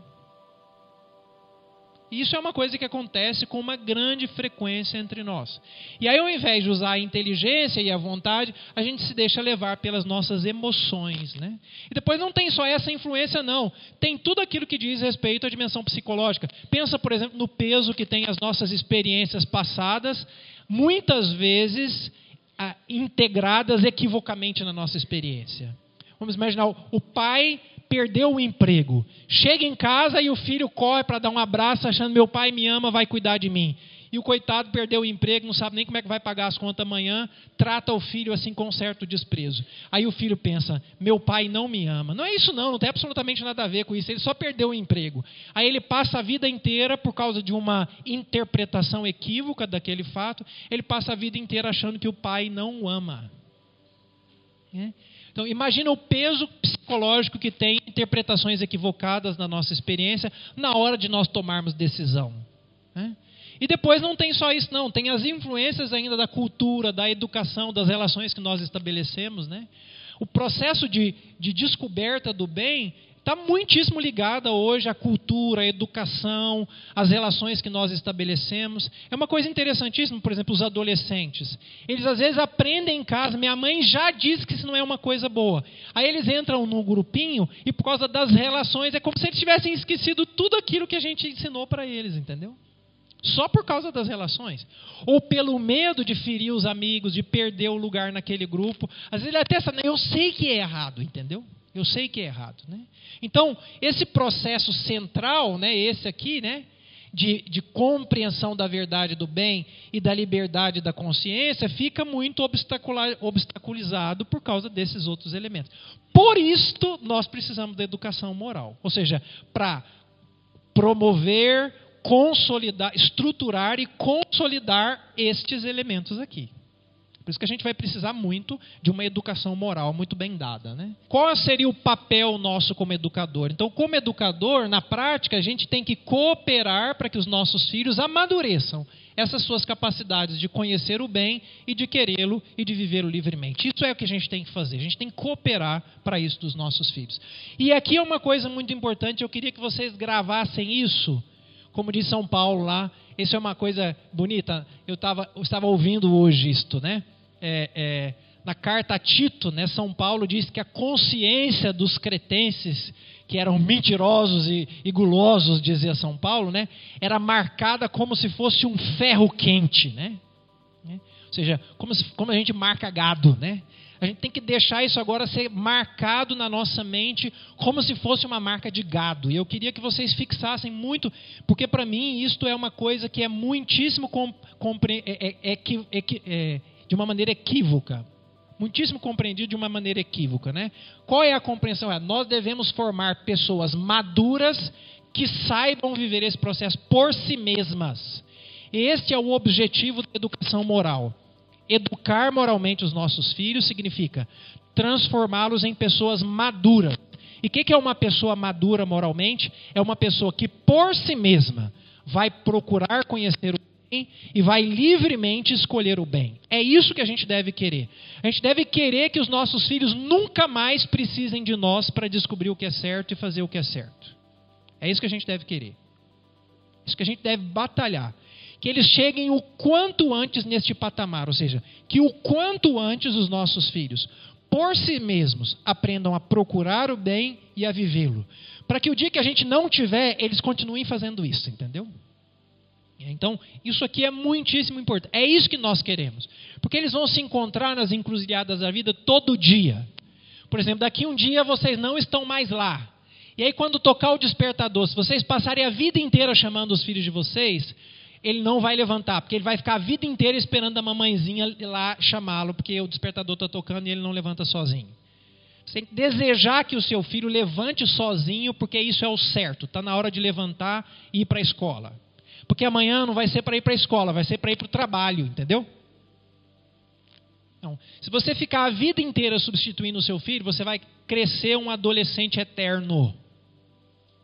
Isso é uma coisa que acontece com uma grande frequência entre nós. E aí, ao invés de usar a inteligência e a vontade, a gente se deixa levar pelas nossas emoções. Né? E depois não tem só essa influência, não. Tem tudo aquilo que diz respeito à dimensão psicológica. Pensa, por exemplo, no peso que tem as nossas experiências passadas, muitas vezes ah, integradas equivocamente na nossa experiência. Vamos imaginar, o pai perdeu o emprego. Chega em casa e o filho corre para dar um abraço, achando meu pai me ama, vai cuidar de mim. E o coitado perdeu o emprego, não sabe nem como é que vai pagar as contas amanhã, trata o filho assim com certo desprezo. Aí o filho pensa: meu pai não me ama. Não é isso, não, não tem absolutamente nada a ver com isso. Ele só perdeu o emprego. Aí ele passa a vida inteira, por causa de uma interpretação equívoca daquele fato, ele passa a vida inteira achando que o pai não o ama. É? Então, imagina o peso psicológico que tem interpretações equivocadas na nossa experiência na hora de nós tomarmos decisão. Né? E depois não tem só isso, não. Tem as influências ainda da cultura, da educação, das relações que nós estabelecemos. Né? O processo de, de descoberta do bem está muitíssimo ligada hoje à cultura, à educação, às relações que nós estabelecemos. É uma coisa interessantíssima, por exemplo, os adolescentes. Eles às vezes aprendem em casa, minha mãe já disse que isso não é uma coisa boa. Aí eles entram no grupinho e por causa das relações é como se eles tivessem esquecido tudo aquilo que a gente ensinou para eles, entendeu? Só por causa das relações. Ou pelo medo de ferir os amigos, de perder o lugar naquele grupo. Às vezes ele até sabe, eu sei que é errado, entendeu? Eu sei que é errado. Né? Então, esse processo central, né, esse aqui, né, de, de, compreensão da verdade do bem e da liberdade da consciência, fica muito obstaculizado por causa desses outros elementos. Por isto, nós precisamos da educação moral. Ou seja, para promover, consolidar, estruturar e consolidar estes elementos aqui. Por isso que a gente vai precisar muito de uma educação moral muito bem dada. Né? Qual seria o papel nosso como educador? Então, como educador, na prática, a gente tem que cooperar para que os nossos filhos amadureçam essas suas capacidades de conhecer o bem e de querê-lo e de vivê-lo livremente. Isso é o que a gente tem que fazer. A gente tem que cooperar para isso dos nossos filhos. E aqui é uma coisa muito importante, eu queria que vocês gravassem isso. Como diz São Paulo lá, isso é uma coisa bonita. Eu, tava, eu estava ouvindo hoje isto, né? É, é, na carta a Tito, né, São Paulo diz que a consciência dos cretenses, que eram mentirosos e, e gulosos, dizia São Paulo, né, era marcada como se fosse um ferro quente. Né? né? Ou seja, como, se, como a gente marca gado. Né? A gente tem que deixar isso agora ser marcado na nossa mente como se fosse uma marca de gado. E eu queria que vocês fixassem muito, porque para mim isto é uma coisa que é muitíssimo compre, é, é, é, é de uma maneira equívoca. Muitíssimo compreendido de uma maneira equívoca, né? Qual é a compreensão? É, nós devemos formar pessoas maduras que saibam viver esse processo por si mesmas. Este é o objetivo da educação moral. Educar moralmente os nossos filhos significa transformá-los em pessoas maduras. E o que, que é uma pessoa madura moralmente? É uma pessoa que por si mesma vai procurar conhecer o e vai livremente escolher o bem. É isso que a gente deve querer. A gente deve querer que os nossos filhos nunca mais precisem de nós para descobrir o que é certo e fazer o que é certo. É isso que a gente deve querer. É isso que a gente deve batalhar. Que eles cheguem o quanto antes neste patamar, ou seja, que o quanto antes os nossos filhos, por si mesmos, aprendam a procurar o bem e a vivê-lo. Para que o dia que a gente não tiver, eles continuem fazendo isso, entendeu? Então, isso aqui é muitíssimo importante. É isso que nós queremos. Porque eles vão se encontrar nas encruzilhadas da vida todo dia. Por exemplo, daqui um dia vocês não estão mais lá. E aí, quando tocar o despertador, se vocês passarem a vida inteira chamando os filhos de vocês, ele não vai levantar, porque ele vai ficar a vida inteira esperando a mamãezinha lá chamá-lo, porque o despertador está tocando e ele não levanta sozinho. Você tem que desejar que o seu filho levante sozinho, porque isso é o certo. Está na hora de levantar e ir para a escola. Porque amanhã não vai ser para ir para a escola, vai ser para ir para o trabalho, entendeu? Então, se você ficar a vida inteira substituindo o seu filho, você vai crescer um adolescente eterno.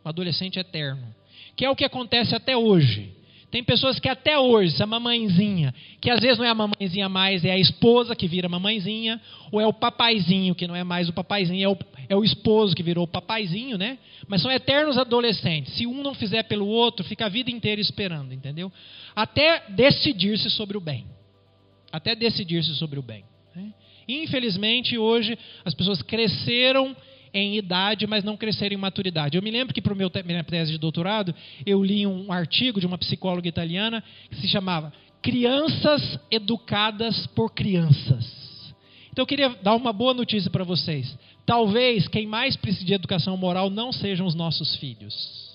Um adolescente eterno. Que é o que acontece até hoje. Tem pessoas que até hoje, essa mamãezinha, que às vezes não é a mamãezinha mais, é a esposa que vira mamãezinha, ou é o papaizinho, que não é mais o papaizinho, é o, é o esposo que virou o papaizinho, né? Mas são eternos adolescentes. Se um não fizer pelo outro, fica a vida inteira esperando, entendeu? Até decidir-se sobre o bem. Até decidir-se sobre o bem. Né? Infelizmente, hoje, as pessoas cresceram em idade, mas não cresceram em maturidade. Eu me lembro que para minha tese de doutorado, eu li um artigo de uma psicóloga italiana que se chamava crianças educadas por crianças. Então eu queria dar uma boa notícia para vocês. Talvez quem mais precise de educação moral não sejam os nossos filhos.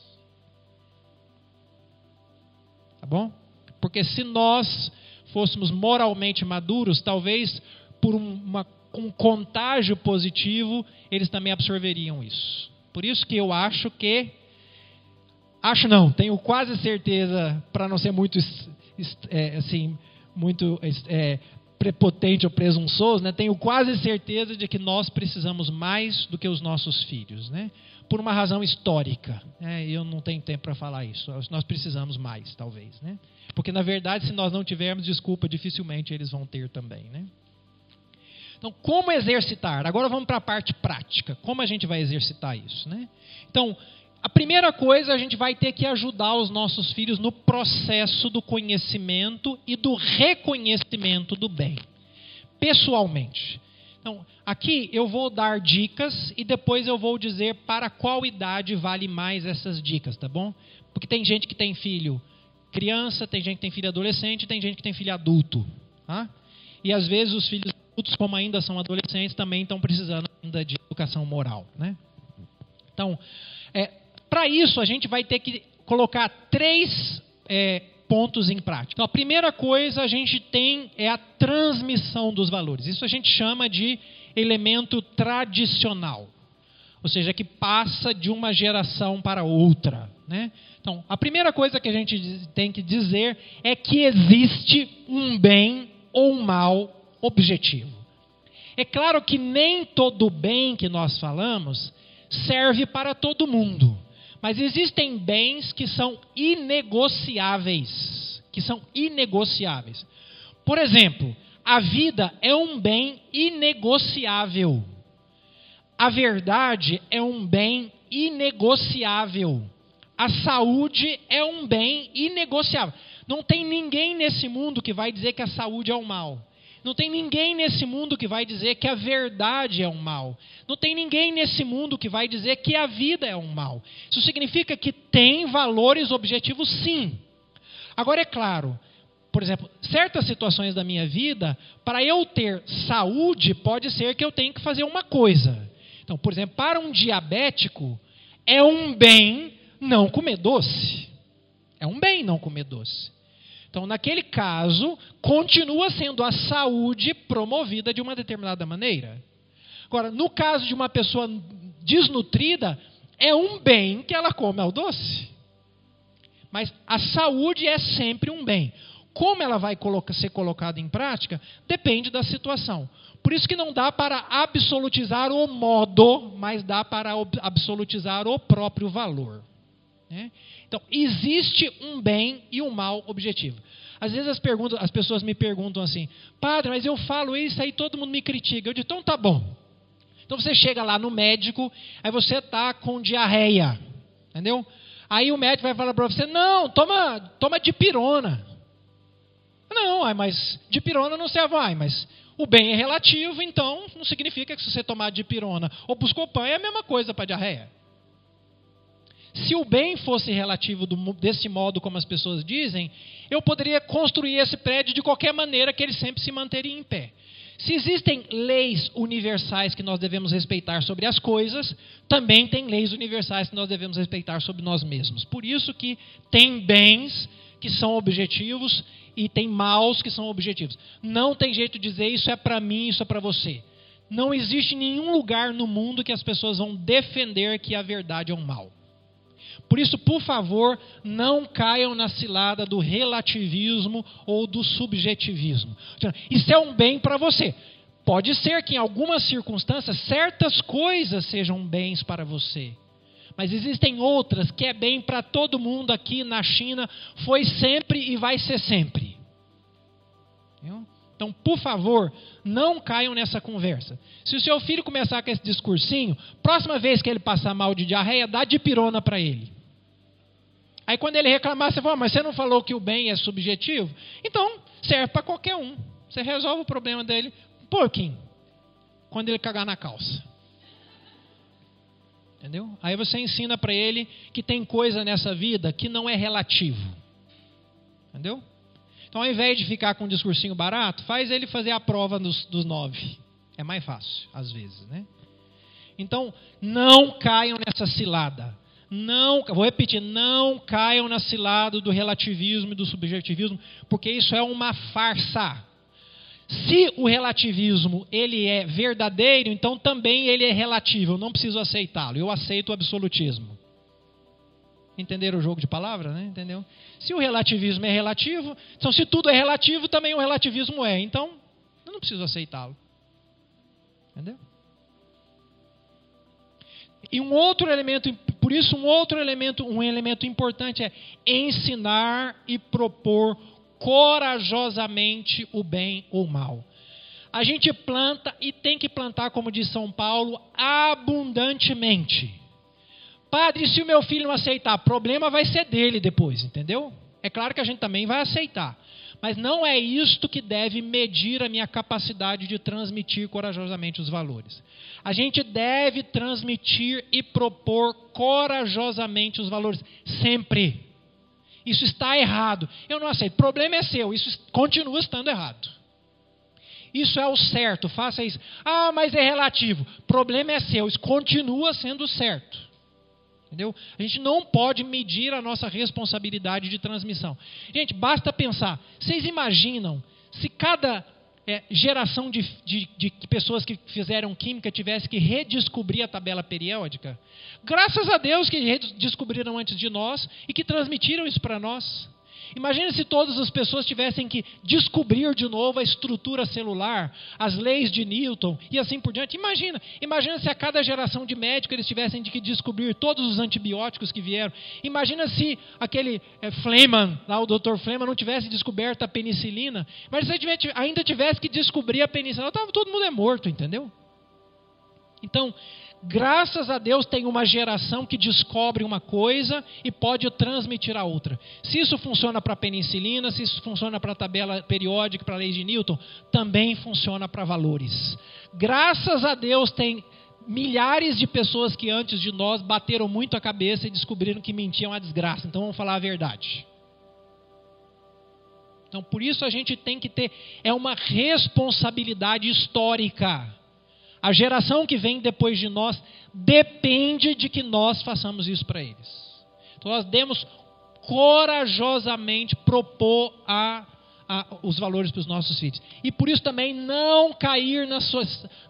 Tá bom? Porque se nós fôssemos moralmente maduros, talvez por uma, um contágio positivo, eles também absorveriam isso. Por isso que eu acho que. Acho não, tenho quase certeza, para não ser muito é, assim, muito é, prepotente ou presunçoso, né? tenho quase certeza de que nós precisamos mais do que os nossos filhos. Né? Por uma razão histórica. Né? Eu não tenho tempo para falar isso. Nós precisamos mais, talvez. Né? Porque, na verdade, se nós não tivermos desculpa, dificilmente eles vão ter também. Né? Então, como exercitar? Agora vamos para a parte prática. Como a gente vai exercitar isso? Né? Então, a primeira coisa, a gente vai ter que ajudar os nossos filhos no processo do conhecimento e do reconhecimento do bem, pessoalmente. Então, aqui eu vou dar dicas e depois eu vou dizer para qual idade vale mais essas dicas, tá bom? Porque tem gente que tem filho criança, tem gente que tem filho adolescente, tem gente que tem filho adulto, tá? E às vezes os filhos adultos, como ainda são adolescentes, também estão precisando ainda de educação moral, né? Então, é, para isso, a gente vai ter que colocar três é, pontos em prática. Então, a primeira coisa a gente tem é a transmissão dos valores. Isso a gente chama de elemento tradicional, ou seja, que passa de uma geração para outra. Né? Então, a primeira coisa que a gente tem que dizer é que existe um bem ou um mal objetivo. É claro que nem todo bem que nós falamos serve para todo mundo. Mas existem bens que são inegociáveis, que são inegociáveis. Por exemplo, a vida é um bem inegociável. A verdade é um bem inegociável. A saúde é um bem inegociável. Não tem ninguém nesse mundo que vai dizer que a saúde é um mal. Não tem ninguém nesse mundo que vai dizer que a verdade é um mal. Não tem ninguém nesse mundo que vai dizer que a vida é um mal. Isso significa que tem valores objetivos, sim. Agora, é claro, por exemplo, certas situações da minha vida, para eu ter saúde, pode ser que eu tenha que fazer uma coisa. Então, por exemplo, para um diabético, é um bem não comer doce. É um bem não comer doce. Então, naquele caso, continua sendo a saúde promovida de uma determinada maneira. Agora, no caso de uma pessoa desnutrida, é um bem que ela come ao doce. Mas a saúde é sempre um bem. Como ela vai ser colocada em prática depende da situação. Por isso que não dá para absolutizar o modo, mas dá para absolutizar o próprio valor. Né? Então, existe um bem e um mal objetivo. Às vezes as, perguntas, as pessoas me perguntam assim, padre, mas eu falo isso aí todo mundo me critica. Eu digo, então tá bom. Então você chega lá no médico, aí você está com diarreia, entendeu? Aí o médico vai falar para você, não, toma, toma dipirona. Não, mas dipirona não serve, ai, mas o bem é relativo, então não significa que se você tomar dipirona ou buscopan é a mesma coisa para diarreia. Se o bem fosse relativo do, desse modo como as pessoas dizem, eu poderia construir esse prédio de qualquer maneira que ele sempre se manteria em pé. Se existem leis universais que nós devemos respeitar sobre as coisas, também tem leis universais que nós devemos respeitar sobre nós mesmos. Por isso que tem bens que são objetivos e tem maus que são objetivos. Não tem jeito de dizer isso é para mim, isso é para você. Não existe nenhum lugar no mundo que as pessoas vão defender que a verdade é um mal. Por isso, por favor, não caiam na cilada do relativismo ou do subjetivismo. Isso é um bem para você. Pode ser que em algumas circunstâncias certas coisas sejam bens para você. Mas existem outras que é bem para todo mundo aqui na China, foi sempre e vai ser sempre. Então, por favor, não caiam nessa conversa. Se o seu filho começar com esse discursinho, próxima vez que ele passar mal de diarreia, dá de pirona para ele. Aí quando ele reclamar, você fala, mas você não falou que o bem é subjetivo? Então, serve para qualquer um. Você resolve o problema dele um pouquinho. Quando ele cagar na calça. Entendeu? Aí você ensina para ele que tem coisa nessa vida que não é relativo. Entendeu? Então, ao invés de ficar com um discursinho barato, faz ele fazer a prova dos, dos nove. É mais fácil, às vezes, né? Então, não caiam nessa cilada. Não, vou repetir, não caiam na cilada do relativismo e do subjetivismo, porque isso é uma farsa. Se o relativismo ele é verdadeiro, então também ele é relativo. Eu não preciso aceitá-lo. Eu aceito o absolutismo. Entenderam o jogo de palavras, né? Entendeu? Se o relativismo é relativo, então se tudo é relativo, também o relativismo é. Então, eu não preciso aceitá-lo. Entendeu? E um outro elemento, por isso um outro elemento, um elemento importante é ensinar e propor corajosamente o bem ou o mal. A gente planta e tem que plantar, como diz São Paulo, abundantemente. Padre, se o meu filho não aceitar, problema vai ser dele depois, entendeu? É claro que a gente também vai aceitar. Mas não é isto que deve medir a minha capacidade de transmitir corajosamente os valores. A gente deve transmitir e propor corajosamente os valores, sempre. Isso está errado. Eu não aceito. O problema é seu. Isso continua estando errado. Isso é o certo. Faça isso. Ah, mas é relativo. O problema é seu. Isso continua sendo certo. Entendeu? A gente não pode medir a nossa responsabilidade de transmissão. Gente, basta pensar. Vocês imaginam se cada é, geração de, de, de, pessoas que fizeram química tivesse que redescobrir a tabela periódica. Graças a Deus que descobriram antes de nós e que transmitiram isso para nós. Imagine se todas as pessoas tivessem que descobrir de novo a estrutura celular, as leis de Newton e assim por diante. Imagina, imagina se a cada geração de médicos eles tivessem que descobrir todos os antibióticos que vieram. Imagina se aquele é, Fleman, lá o Dr. Fleman, não tivesse descoberto a penicilina. Mas se ele ainda tivesse que descobrir a penicilina, tava, todo mundo é morto, entendeu? Então, Graças a Deus tem uma geração que descobre uma coisa e pode transmitir a outra. Se isso funciona para penicilina, se isso funciona para a tabela periódica, para a lei de Newton, também funciona para valores. Graças a Deus tem milhares de pessoas que antes de nós bateram muito a cabeça e descobriram que mentiam a desgraça. Então vamos falar a verdade. Então por isso a gente tem que ter é uma responsabilidade histórica a geração que vem depois de nós depende de que nós façamos isso para eles. Então nós demos corajosamente propor a, a, os valores para os nossos filhos. E por isso também não cair na, sua,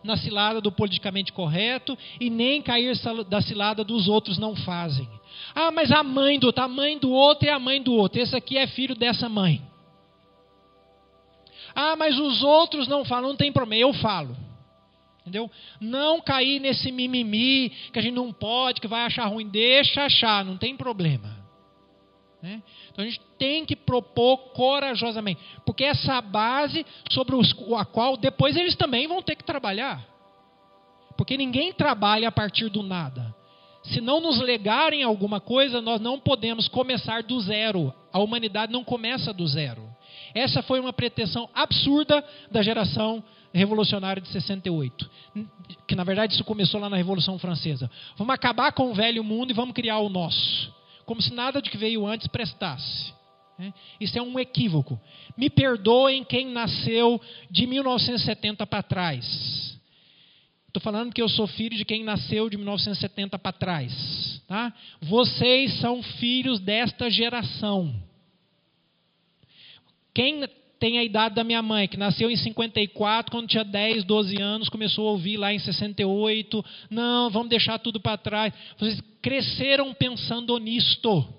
na cilada do politicamente correto e nem cair da cilada dos outros não fazem. Ah, mas a mãe do outro, a mãe do outro é a mãe do outro. Esse aqui é filho dessa mãe. Ah, mas os outros não falam, não tem problema, eu falo. Entendeu? Não cair nesse mimimi que a gente não pode, que vai achar ruim. Deixa achar, não tem problema. Né? Então a gente tem que propor corajosamente, porque essa é base sobre os, a qual depois eles também vão ter que trabalhar. Porque ninguém trabalha a partir do nada. Se não nos legarem alguma coisa, nós não podemos começar do zero. A humanidade não começa do zero. Essa foi uma pretensão absurda da geração revolucionário de 68. Que na verdade isso começou lá na Revolução Francesa. Vamos acabar com o velho mundo e vamos criar o nosso. Como se nada de que veio antes prestasse. Né? Isso é um equívoco. Me perdoem quem nasceu de 1970 para trás. Estou falando que eu sou filho de quem nasceu de 1970 para trás. Tá? Vocês são filhos desta geração. Quem tem a idade da minha mãe, que nasceu em 54, quando tinha 10, 12 anos, começou a ouvir lá em 68. Não, vamos deixar tudo para trás. Vocês cresceram pensando nisto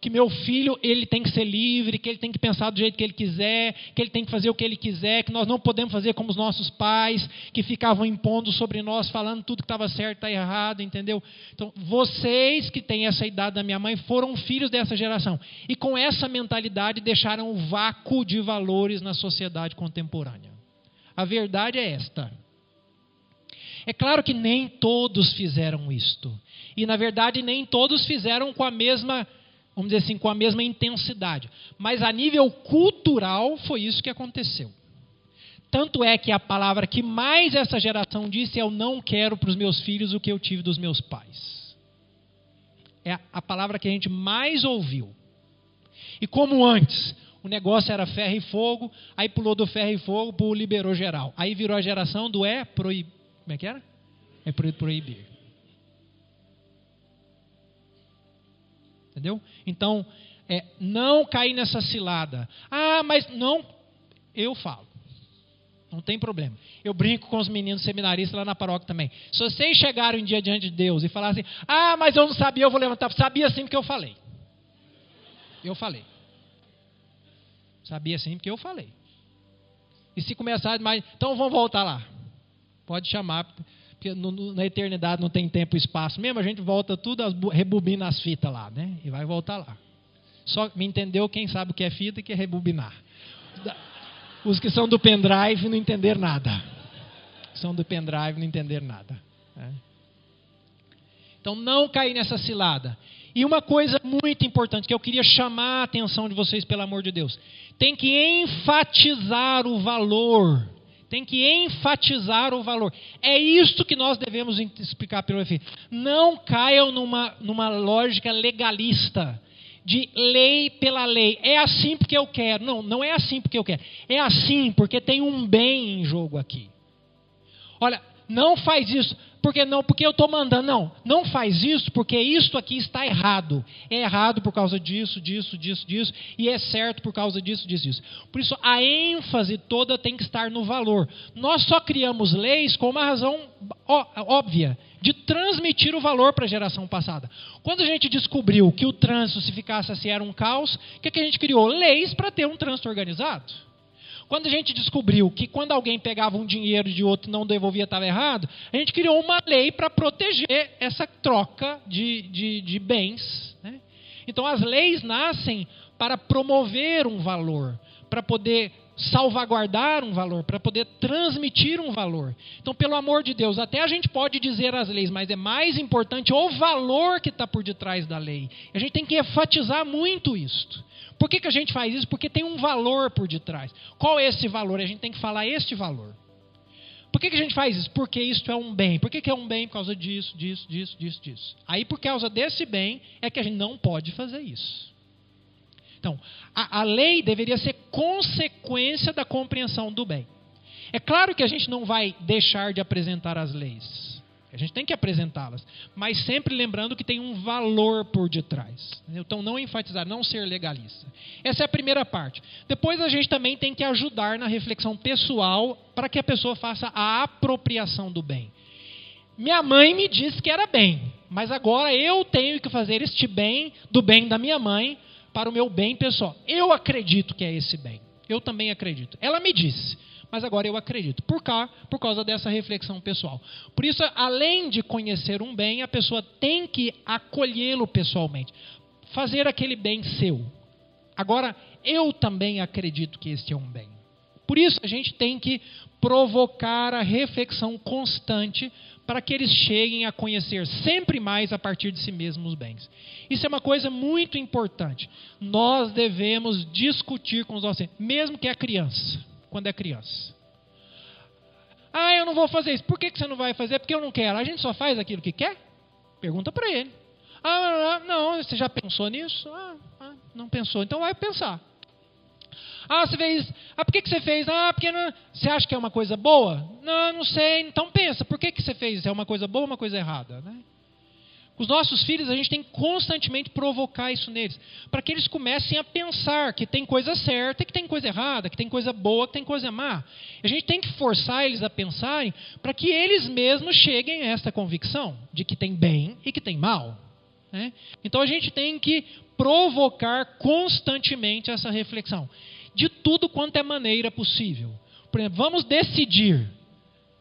que meu filho ele tem que ser livre, que ele tem que pensar do jeito que ele quiser, que ele tem que fazer o que ele quiser, que nós não podemos fazer como os nossos pais, que ficavam impondo sobre nós, falando tudo que estava certo está errado, entendeu? Então, vocês que têm essa idade da minha mãe foram filhos dessa geração e com essa mentalidade deixaram o vácuo de valores na sociedade contemporânea. A verdade é esta. É claro que nem todos fizeram isto. E, na verdade, nem todos fizeram com a mesma vamos dizer assim, com a mesma intensidade. Mas a nível cultural foi isso que aconteceu. Tanto é que a palavra que mais essa geração disse é: Eu não quero para os meus filhos o que eu tive dos meus pais. É a palavra que a gente mais ouviu. E como antes, O negócio era ferro e fogo, aí pulou do ferro e fogo o liberou geral. Aí virou a geração do é proibir. Como é que era? É proibir. Entendeu? Então, é, não cair nessa cilada. Ah, mas não. Eu falo. Não tem problema. Eu brinco com os meninos seminaristas lá na paróquia também. Se vocês chegarem um dia diante de Deus e falarem assim, ah, mas eu não sabia, eu vou levantar. Sabia sim porque eu falei. Eu falei. Sabia sim porque eu falei. E se começar mais, então vamos voltar lá. Pode chamar, porque na eternidade não tem tempo e espaço mesmo, a gente volta tudo, rebobina as fitas lá, né? E vai voltar lá. Só me entendeu quem sabe o que é fita e que é rebobinar. Os que são do pendrive não entender nada. São do pendrive não entender nada. Né? Então não cair nessa cilada. E uma coisa muito importante que eu queria chamar a atenção de vocês, pelo amor de Deus: tem que enfatizar o valor. Tem que enfatizar o valor. É isto que nós devemos explicar pelo efeito. Não caiam numa, numa lógica legalista de lei pela lei. É assim porque eu quero. Não, não é assim porque eu quero. É assim porque tem um bem em jogo aqui. Olha, não faz isso. Porque não, porque eu estou mandando. Não, não faz isso porque isto aqui está errado. É errado por causa disso, disso, disso, disso. E é certo por causa disso, disso, disso. Por isso, a ênfase toda tem que estar no valor. Nós só criamos leis com uma razão óbvia de transmitir o valor para a geração passada. Quando a gente descobriu que o trânsito, se ficasse assim, era um caos, o que, que a gente criou? Leis para ter um trânsito organizado. Quando a gente descobriu que quando alguém pegava um dinheiro de outro e não devolvia estava errado, a gente criou uma lei para proteger essa troca de, de, de bens. Né? Então as leis nascem para promover um valor, para poder salvaguardar um valor, para poder transmitir um valor. Então, pelo amor de Deus, até a gente pode dizer as leis, mas é mais importante o valor que está por detrás da lei. A gente tem que enfatizar muito isso. Por que, que a gente faz isso? Porque tem um valor por detrás. Qual é esse valor? A gente tem que falar este valor. Por que, que a gente faz isso? Porque isso é um bem. Por que, que é um bem? Por causa disso, disso, disso, disso, disso. Aí, por causa desse bem, é que a gente não pode fazer isso. Então, a, a lei deveria ser consequência da compreensão do bem. É claro que a gente não vai deixar de apresentar as leis. A gente tem que apresentá-las, mas sempre lembrando que tem um valor por detrás. Então, não enfatizar, não ser legalista. Essa é a primeira parte. Depois, a gente também tem que ajudar na reflexão pessoal para que a pessoa faça a apropriação do bem. Minha mãe me disse que era bem, mas agora eu tenho que fazer este bem do bem da minha mãe para o meu bem pessoal. Eu acredito que é esse bem. Eu também acredito. Ela me disse, mas agora eu acredito. Por cá, por causa dessa reflexão pessoal. Por isso, além de conhecer um bem, a pessoa tem que acolhê-lo pessoalmente. Fazer aquele bem seu. Agora, eu também acredito que este é um bem. Por isso, a gente tem que provocar a reflexão constante para que eles cheguem a conhecer sempre mais a partir de si mesmos os bens. Isso é uma coisa muito importante. Nós devemos discutir com os nossos, mesmo que é criança, quando é criança. Ah, eu não vou fazer isso. Por que você não vai fazer? Porque eu não quero. A gente só faz aquilo que quer? Pergunta para ele. Ah, não, você já pensou nisso? Ah, ah, não pensou. Então vai pensar. Ah, você fez. Ah, por que, que você fez? Ah, porque não... você acha que é uma coisa boa? Não, não sei. Então pensa, por que, que você fez? É uma coisa boa ou uma coisa errada? Né? Com os nossos filhos, a gente tem que constantemente provocar isso neles, para que eles comecem a pensar que tem coisa certa que tem coisa errada, que tem coisa boa, que tem coisa má. A gente tem que forçar eles a pensarem para que eles mesmos cheguem a essa convicção de que tem bem e que tem mal. Né? Então a gente tem que provocar constantemente essa reflexão de tudo quanto é maneira possível. Por exemplo, vamos decidir.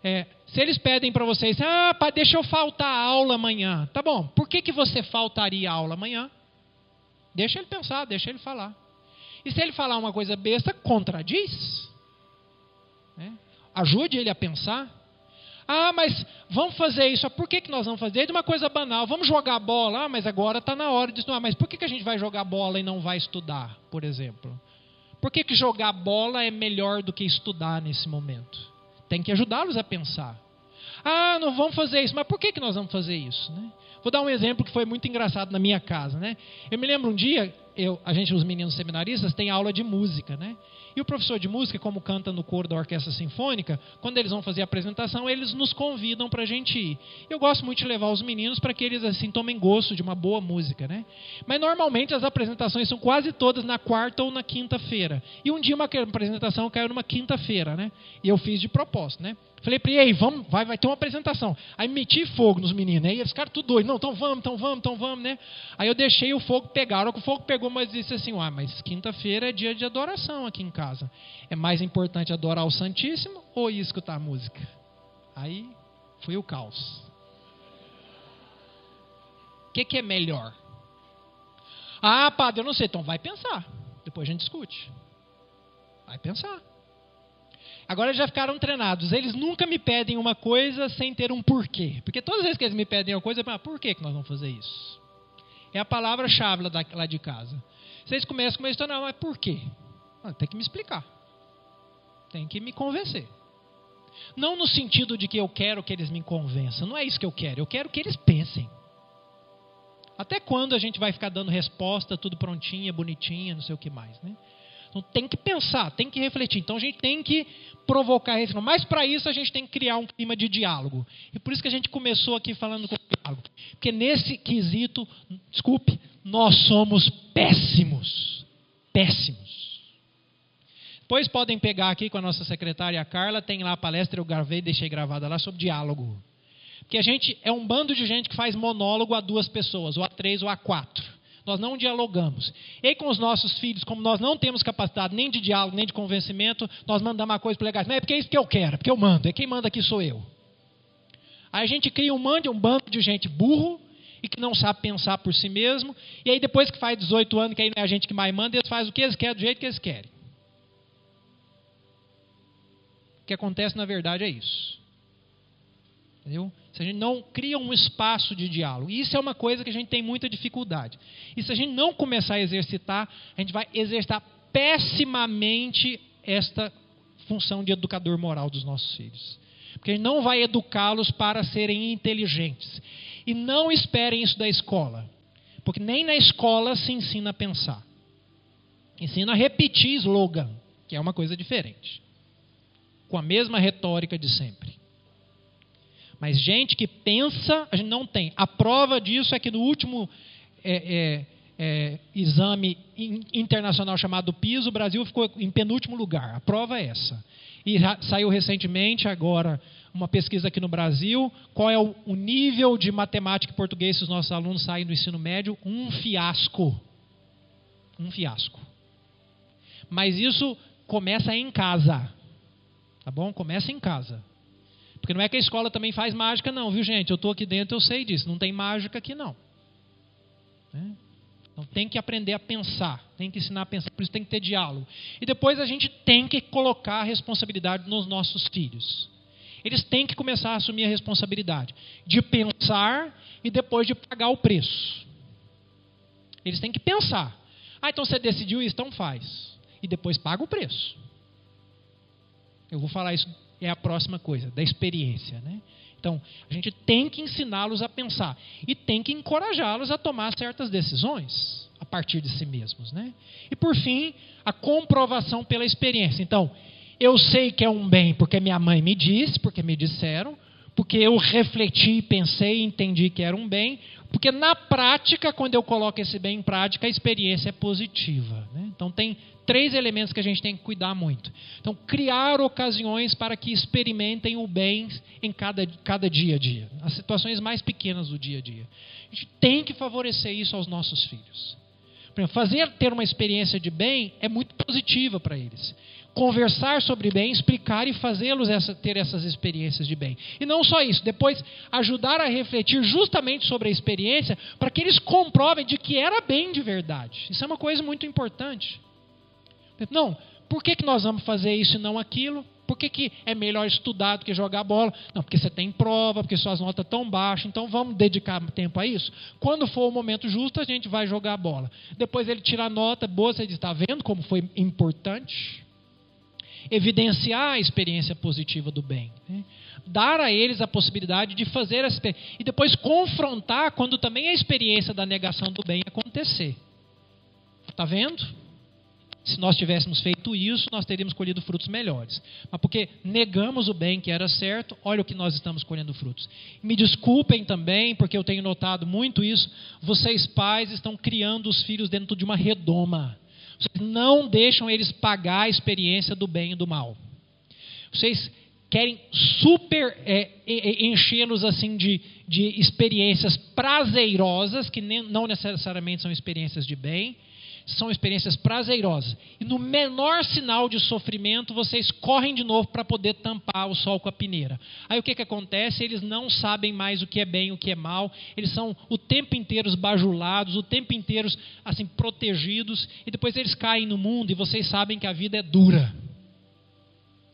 É, se eles pedem para vocês, ah, pá, deixa eu faltar a aula amanhã. Tá bom, por que, que você faltaria a aula amanhã? Deixa ele pensar, deixa ele falar. E se ele falar uma coisa besta, contradiz. Né? Ajude ele a pensar. Ah, mas vamos fazer isso. Por que, que nós vamos fazer? De uma coisa banal. Vamos jogar bola. Ah, mas agora está na hora de estudar. Mas por que, que a gente vai jogar bola e não vai estudar, por exemplo? Por que, que jogar bola é melhor do que estudar nesse momento? Tem que ajudá-los a pensar. Ah, não vamos fazer isso, mas por que, que nós vamos fazer isso? Né? Vou dar um exemplo que foi muito engraçado na minha casa. Né? Eu me lembro um dia, eu, a gente, os meninos seminaristas, tem aula de música, né? E o professor de música, como canta no coro da orquestra sinfônica, quando eles vão fazer a apresentação, eles nos convidam para a gente ir. Eu gosto muito de levar os meninos para que eles assim tomem gosto de uma boa música, né? Mas normalmente as apresentações são quase todas na quarta ou na quinta-feira. E um dia uma apresentação caiu numa quinta-feira, né? E eu fiz de propósito, né? Falei para ele, vamos, vai, vai ter uma apresentação. Aí meti fogo nos meninos, né? E eles ficaram tudo doidos. Não, então vamos, então vamos, então vamos, né? Aí eu deixei o fogo pegar. A hora que o fogo pegou, mas disse assim, ah, mas quinta-feira é dia de adoração aqui em casa. É mais importante adorar o Santíssimo ou ir escutar a música? Aí foi o caos. O que, que é melhor? Ah, padre, eu não sei. Então vai pensar. Depois a gente discute. Vai pensar. Agora já ficaram treinados. Eles nunca me pedem uma coisa sem ter um porquê. Porque todas as vezes que eles me pedem uma coisa, eu falo, ah, por que, que nós vamos fazer isso? É a palavra-chave lá, lá, de casa. Vocês começam com uma história, não, mas por quê? Ah, tem que me explicar. Tem que me convencer. Não no sentido de que eu quero que eles me convençam. Não é isso que eu quero. Eu quero que eles pensem. Até quando a gente vai ficar dando resposta, tudo prontinha, bonitinha, não sei o que mais, né? Então tem que pensar, tem que refletir. Então a gente tem que provocar reflexão. Mas para isso a gente tem que criar um clima de diálogo. E por isso que a gente começou aqui falando com diálogo. Porque nesse quesito, desculpe, nós somos péssimos. Péssimos. Depois podem pegar aqui com a nossa secretária Carla, tem lá a palestra, eu gravei, deixei gravada lá sobre diálogo. Porque a gente é um bando de gente que faz monólogo a duas pessoas, ou a três, ou a quatro nós não dialogamos. E com os nossos filhos, como nós não temos capacidade nem de diálogo, nem de convencimento, nós mandamos uma coisa para legais. Não é porque é isso que eu quero, é porque eu mando. É quem manda aqui sou eu. Aí a gente cria um, mande, um bando de gente burro e que não sabe pensar por si mesmo. E aí depois que faz 18 anos, que aí não é a gente que mais manda, eles fazem o que eles querem, do jeito que eles querem. O que acontece na verdade é isso. Entendeu? Se a gente não cria um espaço de diálogo. Isso é uma coisa que a gente tem muita dificuldade. E se a gente não começar a exercitar, a gente vai exercitar pessimamente esta função de educador moral dos nossos filhos. Porque a gente não vai educá-los para serem inteligentes. E não esperem isso da escola. Porque nem na escola se ensina a pensar. Ensina a repetir slogan, que é uma coisa diferente. Com a mesma retórica de sempre. Mas gente que pensa, a gente não tem. A prova disso é que no último é, é, é, exame internacional chamado PISA, o Brasil ficou em penúltimo lugar. A prova é essa. E saiu recentemente, agora, uma pesquisa aqui no Brasil, qual é o, o nível de matemática e português que os nossos alunos saem do ensino médio? Um fiasco. Um fiasco. Mas isso começa em casa. Tá bom? Começa em casa. Porque não é que a escola também faz mágica, não, viu, gente? Eu estou aqui dentro, eu sei disso. Não tem mágica aqui, não. Né? Então tem que aprender a pensar, tem que ensinar a pensar, por isso tem que ter diálogo. E depois a gente tem que colocar a responsabilidade nos nossos filhos. Eles têm que começar a assumir a responsabilidade de pensar e depois de pagar o preço. Eles têm que pensar. Ah, então você decidiu isso, então faz. E depois paga o preço. Eu vou falar isso é a próxima coisa, da experiência. Né? Então, a gente tem que ensiná-los a pensar e tem que encorajá-los a tomar certas decisões a partir de si mesmos. Né? E, por fim, a comprovação pela experiência. Então, eu sei que é um bem porque minha mãe me disse, porque me disseram, porque eu refleti, pensei entendi que era um bem, porque na prática, quando eu coloco esse bem em prática, a experiência é positiva. Né? Então, tem três elementos que a gente tem que cuidar muito. Então, criar ocasiões para que experimentem o bem em cada, cada dia a dia, as situações mais pequenas do dia a dia. A gente tem que favorecer isso aos nossos filhos. Exemplo, fazer ter uma experiência de bem é muito positiva para eles. Conversar sobre bem, explicar e fazê-los essa, ter essas experiências de bem. E não só isso, depois ajudar a refletir justamente sobre a experiência para que eles comprovem de que era bem de verdade. Isso é uma coisa muito importante. Não, por que, que nós vamos fazer isso e não aquilo? Por que, que é melhor estudar do que jogar bola? Não, porque você tem prova, porque suas notas estão baixas, então vamos dedicar tempo a isso. Quando for o momento justo, a gente vai jogar bola. Depois ele tira a nota boa, você diz, está vendo como foi importante? Evidenciar a experiência positiva do bem. Né? Dar a eles a possibilidade de fazer essa e depois confrontar quando também a experiência da negação do bem acontecer. Está vendo? Se nós tivéssemos feito isso, nós teríamos colhido frutos melhores. Mas porque negamos o bem que era certo, olha o que nós estamos colhendo frutos. Me desculpem também, porque eu tenho notado muito isso. Vocês, pais, estão criando os filhos dentro de uma redoma. Vocês não deixam eles pagar a experiência do bem e do mal. Vocês querem super é, enchê-los assim de, de experiências prazerosas, que nem, não necessariamente são experiências de bem, são experiências prazerosas. E no menor sinal de sofrimento, vocês correm de novo para poder tampar o sol com a peneira. Aí o que, que acontece? Eles não sabem mais o que é bem o que é mal. Eles são o tempo inteiro bajulados, o tempo inteiro assim protegidos. E depois eles caem no mundo e vocês sabem que a vida é dura.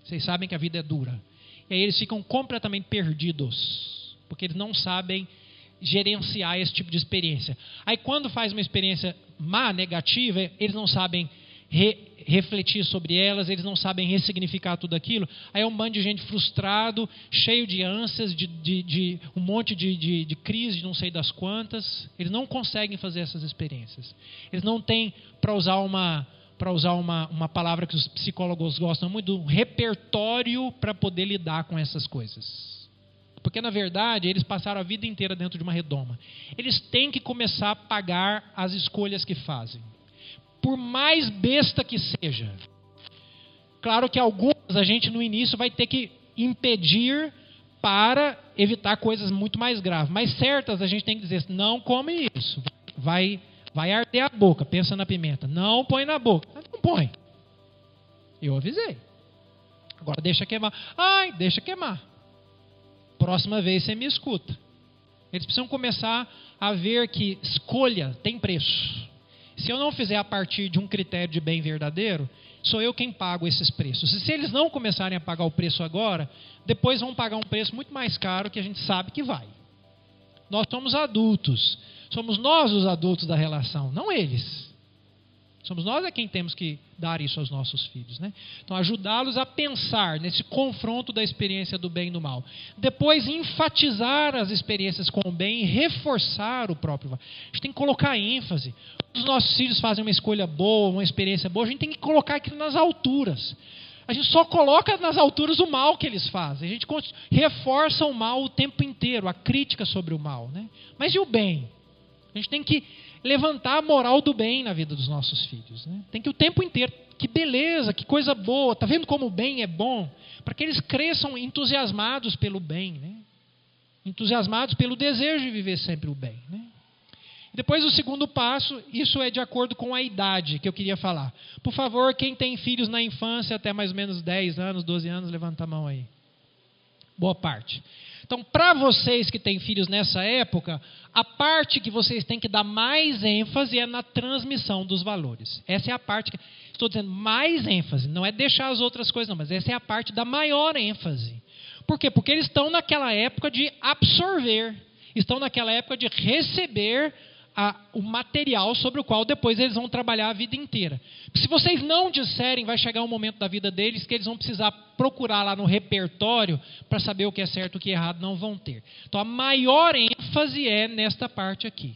Vocês sabem que a vida é dura. E aí eles ficam completamente perdidos. Porque eles não sabem gerenciar esse tipo de experiência. Aí quando faz uma experiência má, negativa, eles não sabem re, refletir sobre elas, eles não sabem ressignificar tudo aquilo. Aí é um bando de gente frustrado, cheio de ânsias, de, de, de um monte de, de, de crise, não sei das quantas. Eles não conseguem fazer essas experiências. Eles não têm, para usar uma para usar uma, uma palavra que os psicólogos gostam muito, um repertório para poder lidar com essas coisas. Porque, na verdade, eles passaram a vida inteira dentro de uma redoma. Eles têm que começar a pagar as escolhas que fazem. Por mais besta que seja. Claro que algumas a gente no início vai ter que impedir para evitar coisas muito mais graves. Mas certas a gente tem que dizer: não come isso. Vai, vai arder a boca. Pensa na pimenta. Não põe na boca. Não põe. Eu avisei. Agora deixa queimar. Ai, deixa queimar próxima vez você me escuta. Eles precisam começar a ver que escolha tem preço. Se eu não fizer a partir de um critério de bem verdadeiro, sou eu quem pago esses preços. E se eles não começarem a pagar o preço agora, depois vão pagar um preço muito mais caro que a gente sabe que vai. Nós somos adultos. Somos nós os adultos da relação, não eles. Somos nós é quem temos que dar isso aos nossos filhos. Né? Então, ajudá-los a pensar nesse confronto da experiência do bem e do mal. Depois, enfatizar as experiências com o bem e reforçar o próprio. A gente tem que colocar ênfase. Os nossos filhos fazem uma escolha boa, uma experiência boa, a gente tem que colocar aquilo nas alturas. A gente só coloca nas alturas o mal que eles fazem. A gente reforça o mal o tempo inteiro, a crítica sobre o mal. Né? Mas e o bem? A gente tem que levantar a moral do bem na vida dos nossos filhos. Né? Tem que o tempo inteiro, que beleza, que coisa boa, tá vendo como o bem é bom? Para que eles cresçam entusiasmados pelo bem, né? entusiasmados pelo desejo de viver sempre o bem. Né? Depois, o segundo passo, isso é de acordo com a idade que eu queria falar. Por favor, quem tem filhos na infância até mais ou menos 10 anos, 12 anos, levanta a mão aí. Boa parte. Então, para vocês que têm filhos nessa época, a parte que vocês têm que dar mais ênfase é na transmissão dos valores. Essa é a parte que. Estou dizendo mais ênfase, não é deixar as outras coisas, não, mas essa é a parte da maior ênfase. Por quê? Porque eles estão naquela época de absorver, estão naquela época de receber a, o material sobre o qual depois eles vão trabalhar a vida inteira. Se vocês não disserem, vai chegar um momento da vida deles que eles vão precisar procurar lá no repertório para saber o que é certo e o que é errado, não vão ter. Então a maior ênfase é nesta parte aqui.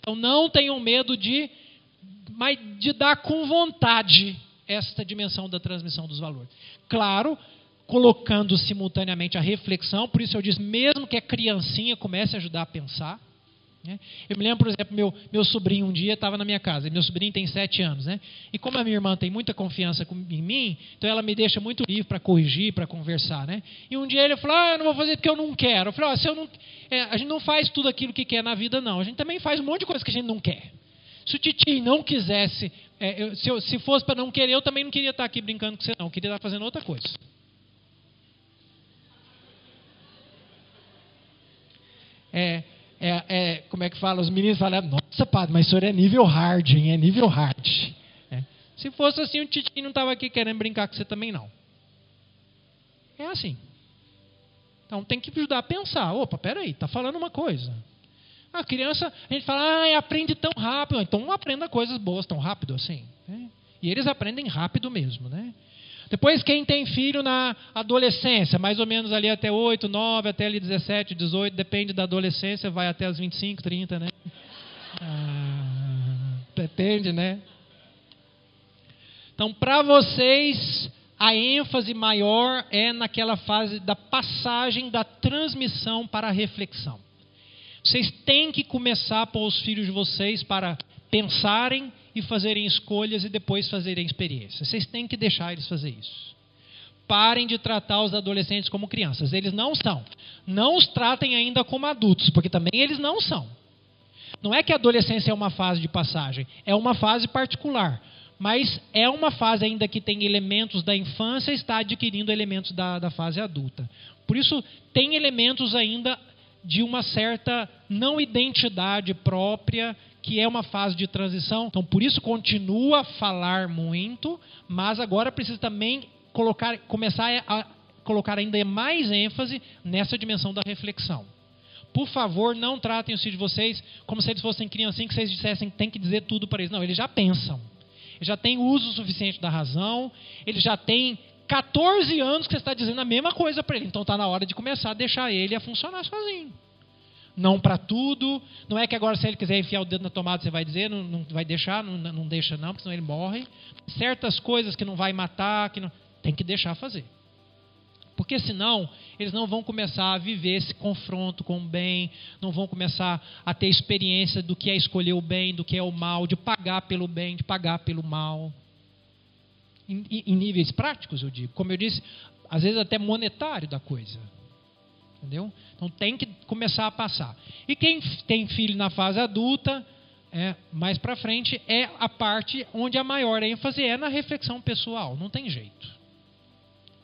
Então não tenham medo de, de dar com vontade esta dimensão da transmissão dos valores. Claro, colocando simultaneamente a reflexão, por isso eu disse, mesmo que a criancinha comece a ajudar a pensar? Eu me lembro, por exemplo, meu, meu sobrinho um dia estava na minha casa. Meu sobrinho tem sete anos, né? E como a minha irmã tem muita confiança em mim, então ela me deixa muito livre para corrigir, para conversar, né? E um dia ele falou: Ah, eu não vou fazer porque eu não quero. Eu falei: oh, se eu não, é, a gente não faz tudo aquilo que quer na vida, não. A gente também faz um monte de coisa que a gente não quer. Se o Titi não quisesse, é, eu, se, eu, se fosse para não querer, eu também não queria estar aqui brincando com você, não. Eu queria estar fazendo outra coisa. É, é, é, como é que fala? Os meninos falam, nossa, padre, mas o senhor é nível hard, hein? É nível hard. É. Se fosse assim, o Titinho não estava aqui querendo brincar com você também, não. É assim. Então tem que ajudar a pensar. Opa, peraí, está falando uma coisa. A criança, a gente fala, ah, aprende tão rápido. Então não aprenda coisas boas tão rápido assim. Né? E eles aprendem rápido mesmo, né? Depois, quem tem filho na adolescência, mais ou menos ali até 8, 9, até ali 17, 18, depende da adolescência, vai até os 25, 30, né? Ah, depende, né? Então, para vocês, a ênfase maior é naquela fase da passagem da transmissão para a reflexão. Vocês têm que começar a pôr os filhos de vocês para pensarem e fazerem escolhas e depois fazerem experiências. Vocês têm que deixar eles fazer isso. Parem de tratar os adolescentes como crianças. Eles não são. Não os tratem ainda como adultos, porque também eles não são. Não é que a adolescência é uma fase de passagem, é uma fase particular. Mas é uma fase ainda que tem elementos da infância e está adquirindo elementos da, da fase adulta. Por isso, tem elementos ainda de uma certa não identidade própria, que é uma fase de transição. Então, por isso, continua a falar muito, mas agora precisa também colocar, começar a colocar ainda mais ênfase nessa dimensão da reflexão. Por favor, não tratem os filhos de vocês como se eles fossem criancinhas que vocês dissessem que tem que dizer tudo para eles. Não, eles já pensam. Eles já têm uso suficiente da razão. Eles já têm 14 anos que você está dizendo a mesma coisa para ele. Então está na hora de começar a deixar ele a funcionar sozinho. Não para tudo. Não é que agora, se ele quiser enfiar o dedo na tomada, você vai dizer, não, não vai deixar, não, não deixa não, porque senão ele morre. Certas coisas que não vai matar, que não, tem que deixar fazer. Porque senão eles não vão começar a viver esse confronto com o bem, não vão começar a ter experiência do que é escolher o bem, do que é o mal, de pagar pelo bem, de pagar pelo mal. Em, em níveis práticos, eu digo. Como eu disse, às vezes até monetário da coisa. Entendeu? Então tem que começar a passar. E quem tem filho na fase adulta, é, mais para frente, é a parte onde a maior ênfase é na reflexão pessoal. Não tem jeito.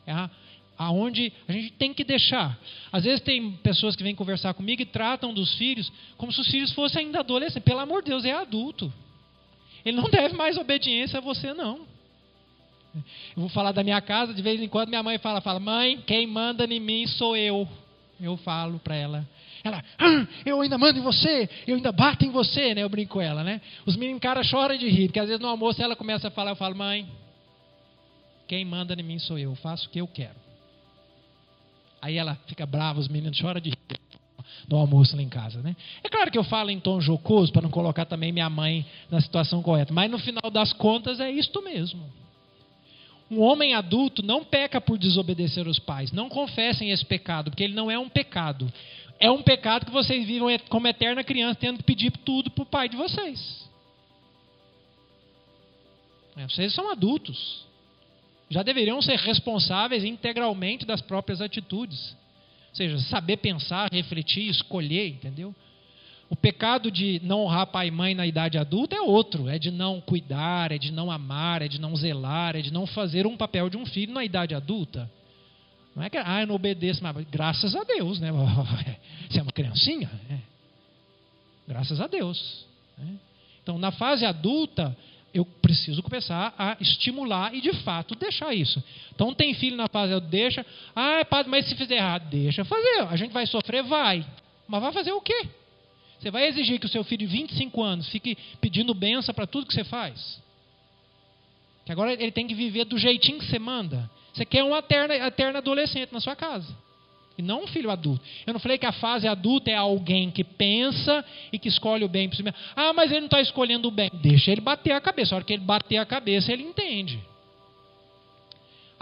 É a, aonde a gente tem que deixar. Às vezes tem pessoas que vêm conversar comigo e tratam dos filhos como se os filhos fossem ainda adolescentes. Pelo amor de Deus, é adulto. Ele não deve mais obediência a você, não. Eu vou falar da minha casa, de vez em quando minha mãe fala, fala, mãe, quem manda em mim sou eu. Eu falo para ela. Ela, ah, eu ainda mando em você, eu ainda bato em você, né? Eu brinco com ela, né? Os meninos cara choram de rir, porque às vezes no almoço ela começa a falar, eu falo, mãe, quem manda em mim sou eu, eu faço o que eu quero. Aí ela fica brava, os meninos choram de rir no almoço lá em casa, né? É claro que eu falo em tom jocoso para não colocar também minha mãe na situação correta, mas no final das contas é isto mesmo. Um homem adulto não peca por desobedecer os pais. Não confessem esse pecado, porque ele não é um pecado. É um pecado que vocês vivam como eterna criança, tendo que pedir tudo para o pai de vocês. É, vocês são adultos já deveriam ser responsáveis integralmente das próprias atitudes. Ou seja, saber pensar, refletir, escolher, entendeu? O pecado de não honrar pai e mãe na idade adulta é outro, é de não cuidar, é de não amar, é de não zelar, é de não fazer um papel de um filho na idade adulta. Não é que, ah, eu não obedeço, mas graças a Deus, né? Você é uma criancinha? É. Graças a Deus. Né? Então, na fase adulta, eu preciso começar a estimular e de fato deixar isso. Então tem filho na fase, deixa, ah, padre, mas se fizer errado, deixa fazer. A gente vai sofrer, vai. Mas vai fazer o quê? Você vai exigir que o seu filho de 25 anos fique pedindo benção para tudo que você faz? Que agora ele tem que viver do jeitinho que você manda. Você quer um eterno, adolescente na sua casa. E não um filho adulto. Eu não falei que a fase adulta é alguém que pensa e que escolhe o bem para si mesmo. Ah, mas ele não está escolhendo o bem. Deixa ele bater a cabeça. A hora que ele bater a cabeça, ele entende.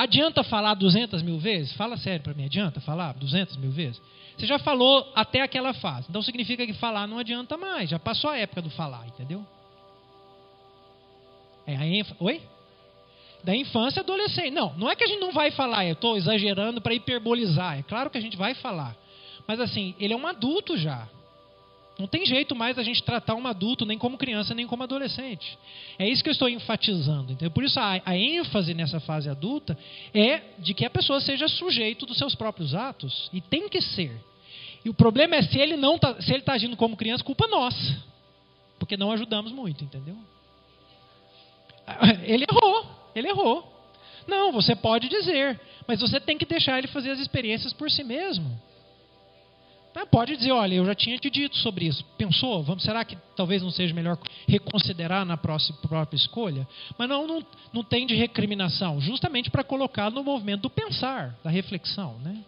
Adianta falar 200 mil vezes? Fala sério para mim. Adianta falar 200 mil vezes? Você já falou até aquela fase. Então significa que falar não adianta mais. Já passou a época do falar, entendeu? É a. Oi? da infância e adolescente. Não, não é que a gente não vai falar, eu estou exagerando para hiperbolizar. É claro que a gente vai falar. Mas assim, ele é um adulto já. Não tem jeito mais a gente tratar um adulto nem como criança, nem como adolescente. É isso que eu estou enfatizando. Então, por isso, a, a ênfase nessa fase adulta é de que a pessoa seja sujeito dos seus próprios atos. E tem que ser. E o problema é se ele não tá, se ele está agindo como criança, culpa nossa. Porque não ajudamos muito, entendeu? Ele errou. Ele errou. Não, você pode dizer, mas você tem que deixar ele fazer as experiências por si mesmo. Tá, pode dizer, olha, eu já tinha te dito sobre isso. Pensou? Vamos, será que talvez não seja melhor reconsiderar na próxima, própria escolha? Mas não, não, não tem de recriminação, justamente para colocar no movimento do pensar, da reflexão. Né?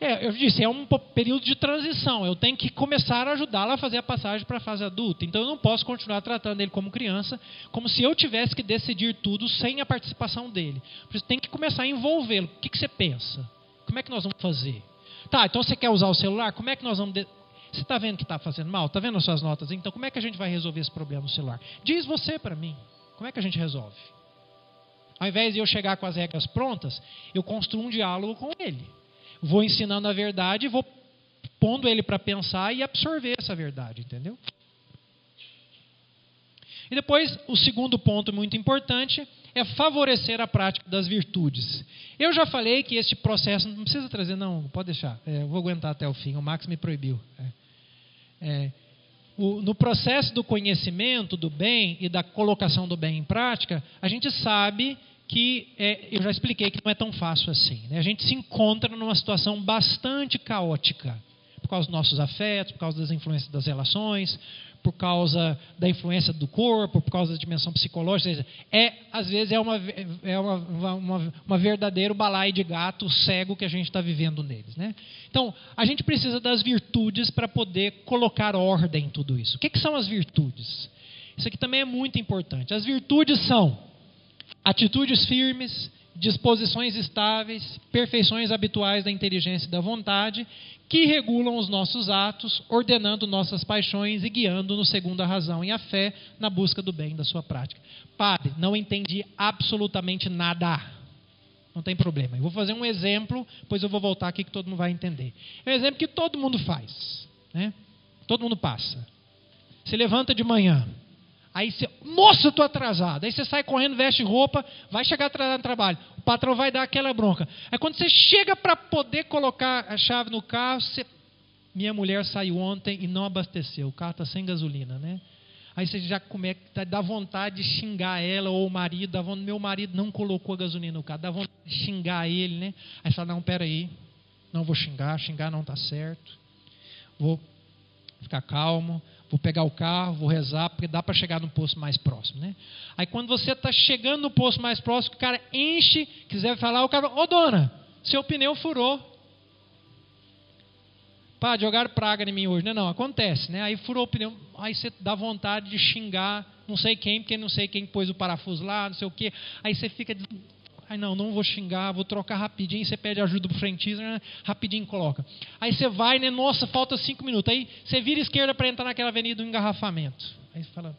É, eu disse, é um período de transição. Eu tenho que começar a ajudá-la a fazer a passagem para a fase adulta. Então eu não posso continuar tratando ele como criança, como se eu tivesse que decidir tudo sem a participação dele. Por isso tem que começar a envolvê-lo. O que, que, você pensa? Como é que nós vamos fazer? Tá, então você quer usar o celular? Como é que nós vamos. De... Você está vendo que está fazendo mal? Está vendo as suas notas? Então como é que a gente vai resolver esse problema no celular? Diz você para mim. Como é que a gente resolve? Ao invés de eu chegar com as regras prontas, eu construo um diálogo com ele vou ensinando a verdade, vou pondo ele para pensar e absorver essa verdade, entendeu? E depois, o segundo ponto muito importante é favorecer a prática das virtudes. Eu já falei que este processo, não precisa trazer, não, pode deixar, é, eu vou aguentar até o fim, o Max me proibiu. É, é, o, no processo do conhecimento do bem e da colocação do bem em prática, a gente sabe que é, eu já expliquei que não é tão fácil assim. Né? A gente se encontra numa situação bastante caótica, por causa dos nossos afetos, por causa das influências das relações, por causa da influência do corpo, por causa da dimensão psicológica. É, às vezes é uma, é uma, uma, uma verdadeiro balaio de gato cego que a gente está vivendo neles. Né? Então, a gente precisa das virtudes para poder colocar ordem em tudo isso. O que, que são as virtudes? Isso aqui também é muito importante. As virtudes são atitudes firmes, disposições estáveis, perfeições habituais da inteligência e da vontade, que regulam os nossos atos, ordenando nossas paixões e guiando-nos segundo a razão e a fé na busca do bem da sua prática. Padre, não entendi absolutamente nada. Não tem problema. Eu vou fazer um exemplo, depois eu vou voltar aqui que todo mundo vai entender. É um exemplo que todo mundo faz. Né? Todo mundo passa. Se levanta de manhã, Aí você, nossa, eu estou atrasado. Aí você sai correndo, veste roupa, vai chegar atrasado no trabalho. O patrão vai dar aquela bronca. Aí quando você chega para poder colocar a chave no carro, você... minha mulher saiu ontem e não abasteceu. O carro está sem gasolina, né? Aí você já começa, dá vontade de xingar ela ou o marido. Dá vontade, meu marido não colocou a gasolina no carro. Dá vontade de xingar ele, né? Aí você fala, não, peraí. Não vou xingar, xingar não está certo. Vou ficar calmo vou pegar o carro, vou rezar, porque dá para chegar no posto mais próximo. Né? Aí quando você está chegando no posto mais próximo, o cara enche, quiser falar, o cara, ô dona, seu pneu furou. Pá, jogaram praga em mim hoje. Não, não, acontece, né? Aí furou o pneu, aí você dá vontade de xingar não sei quem, porque não sei quem pôs o parafuso lá, não sei o quê. Aí você fica Aí não, não vou xingar, vou trocar rapidinho. Você pede ajuda pro frentista, né? rapidinho coloca. Aí você vai, né? Nossa, falta cinco minutos. Aí você vira esquerda para entrar naquela avenida do engarrafamento. Aí você fala.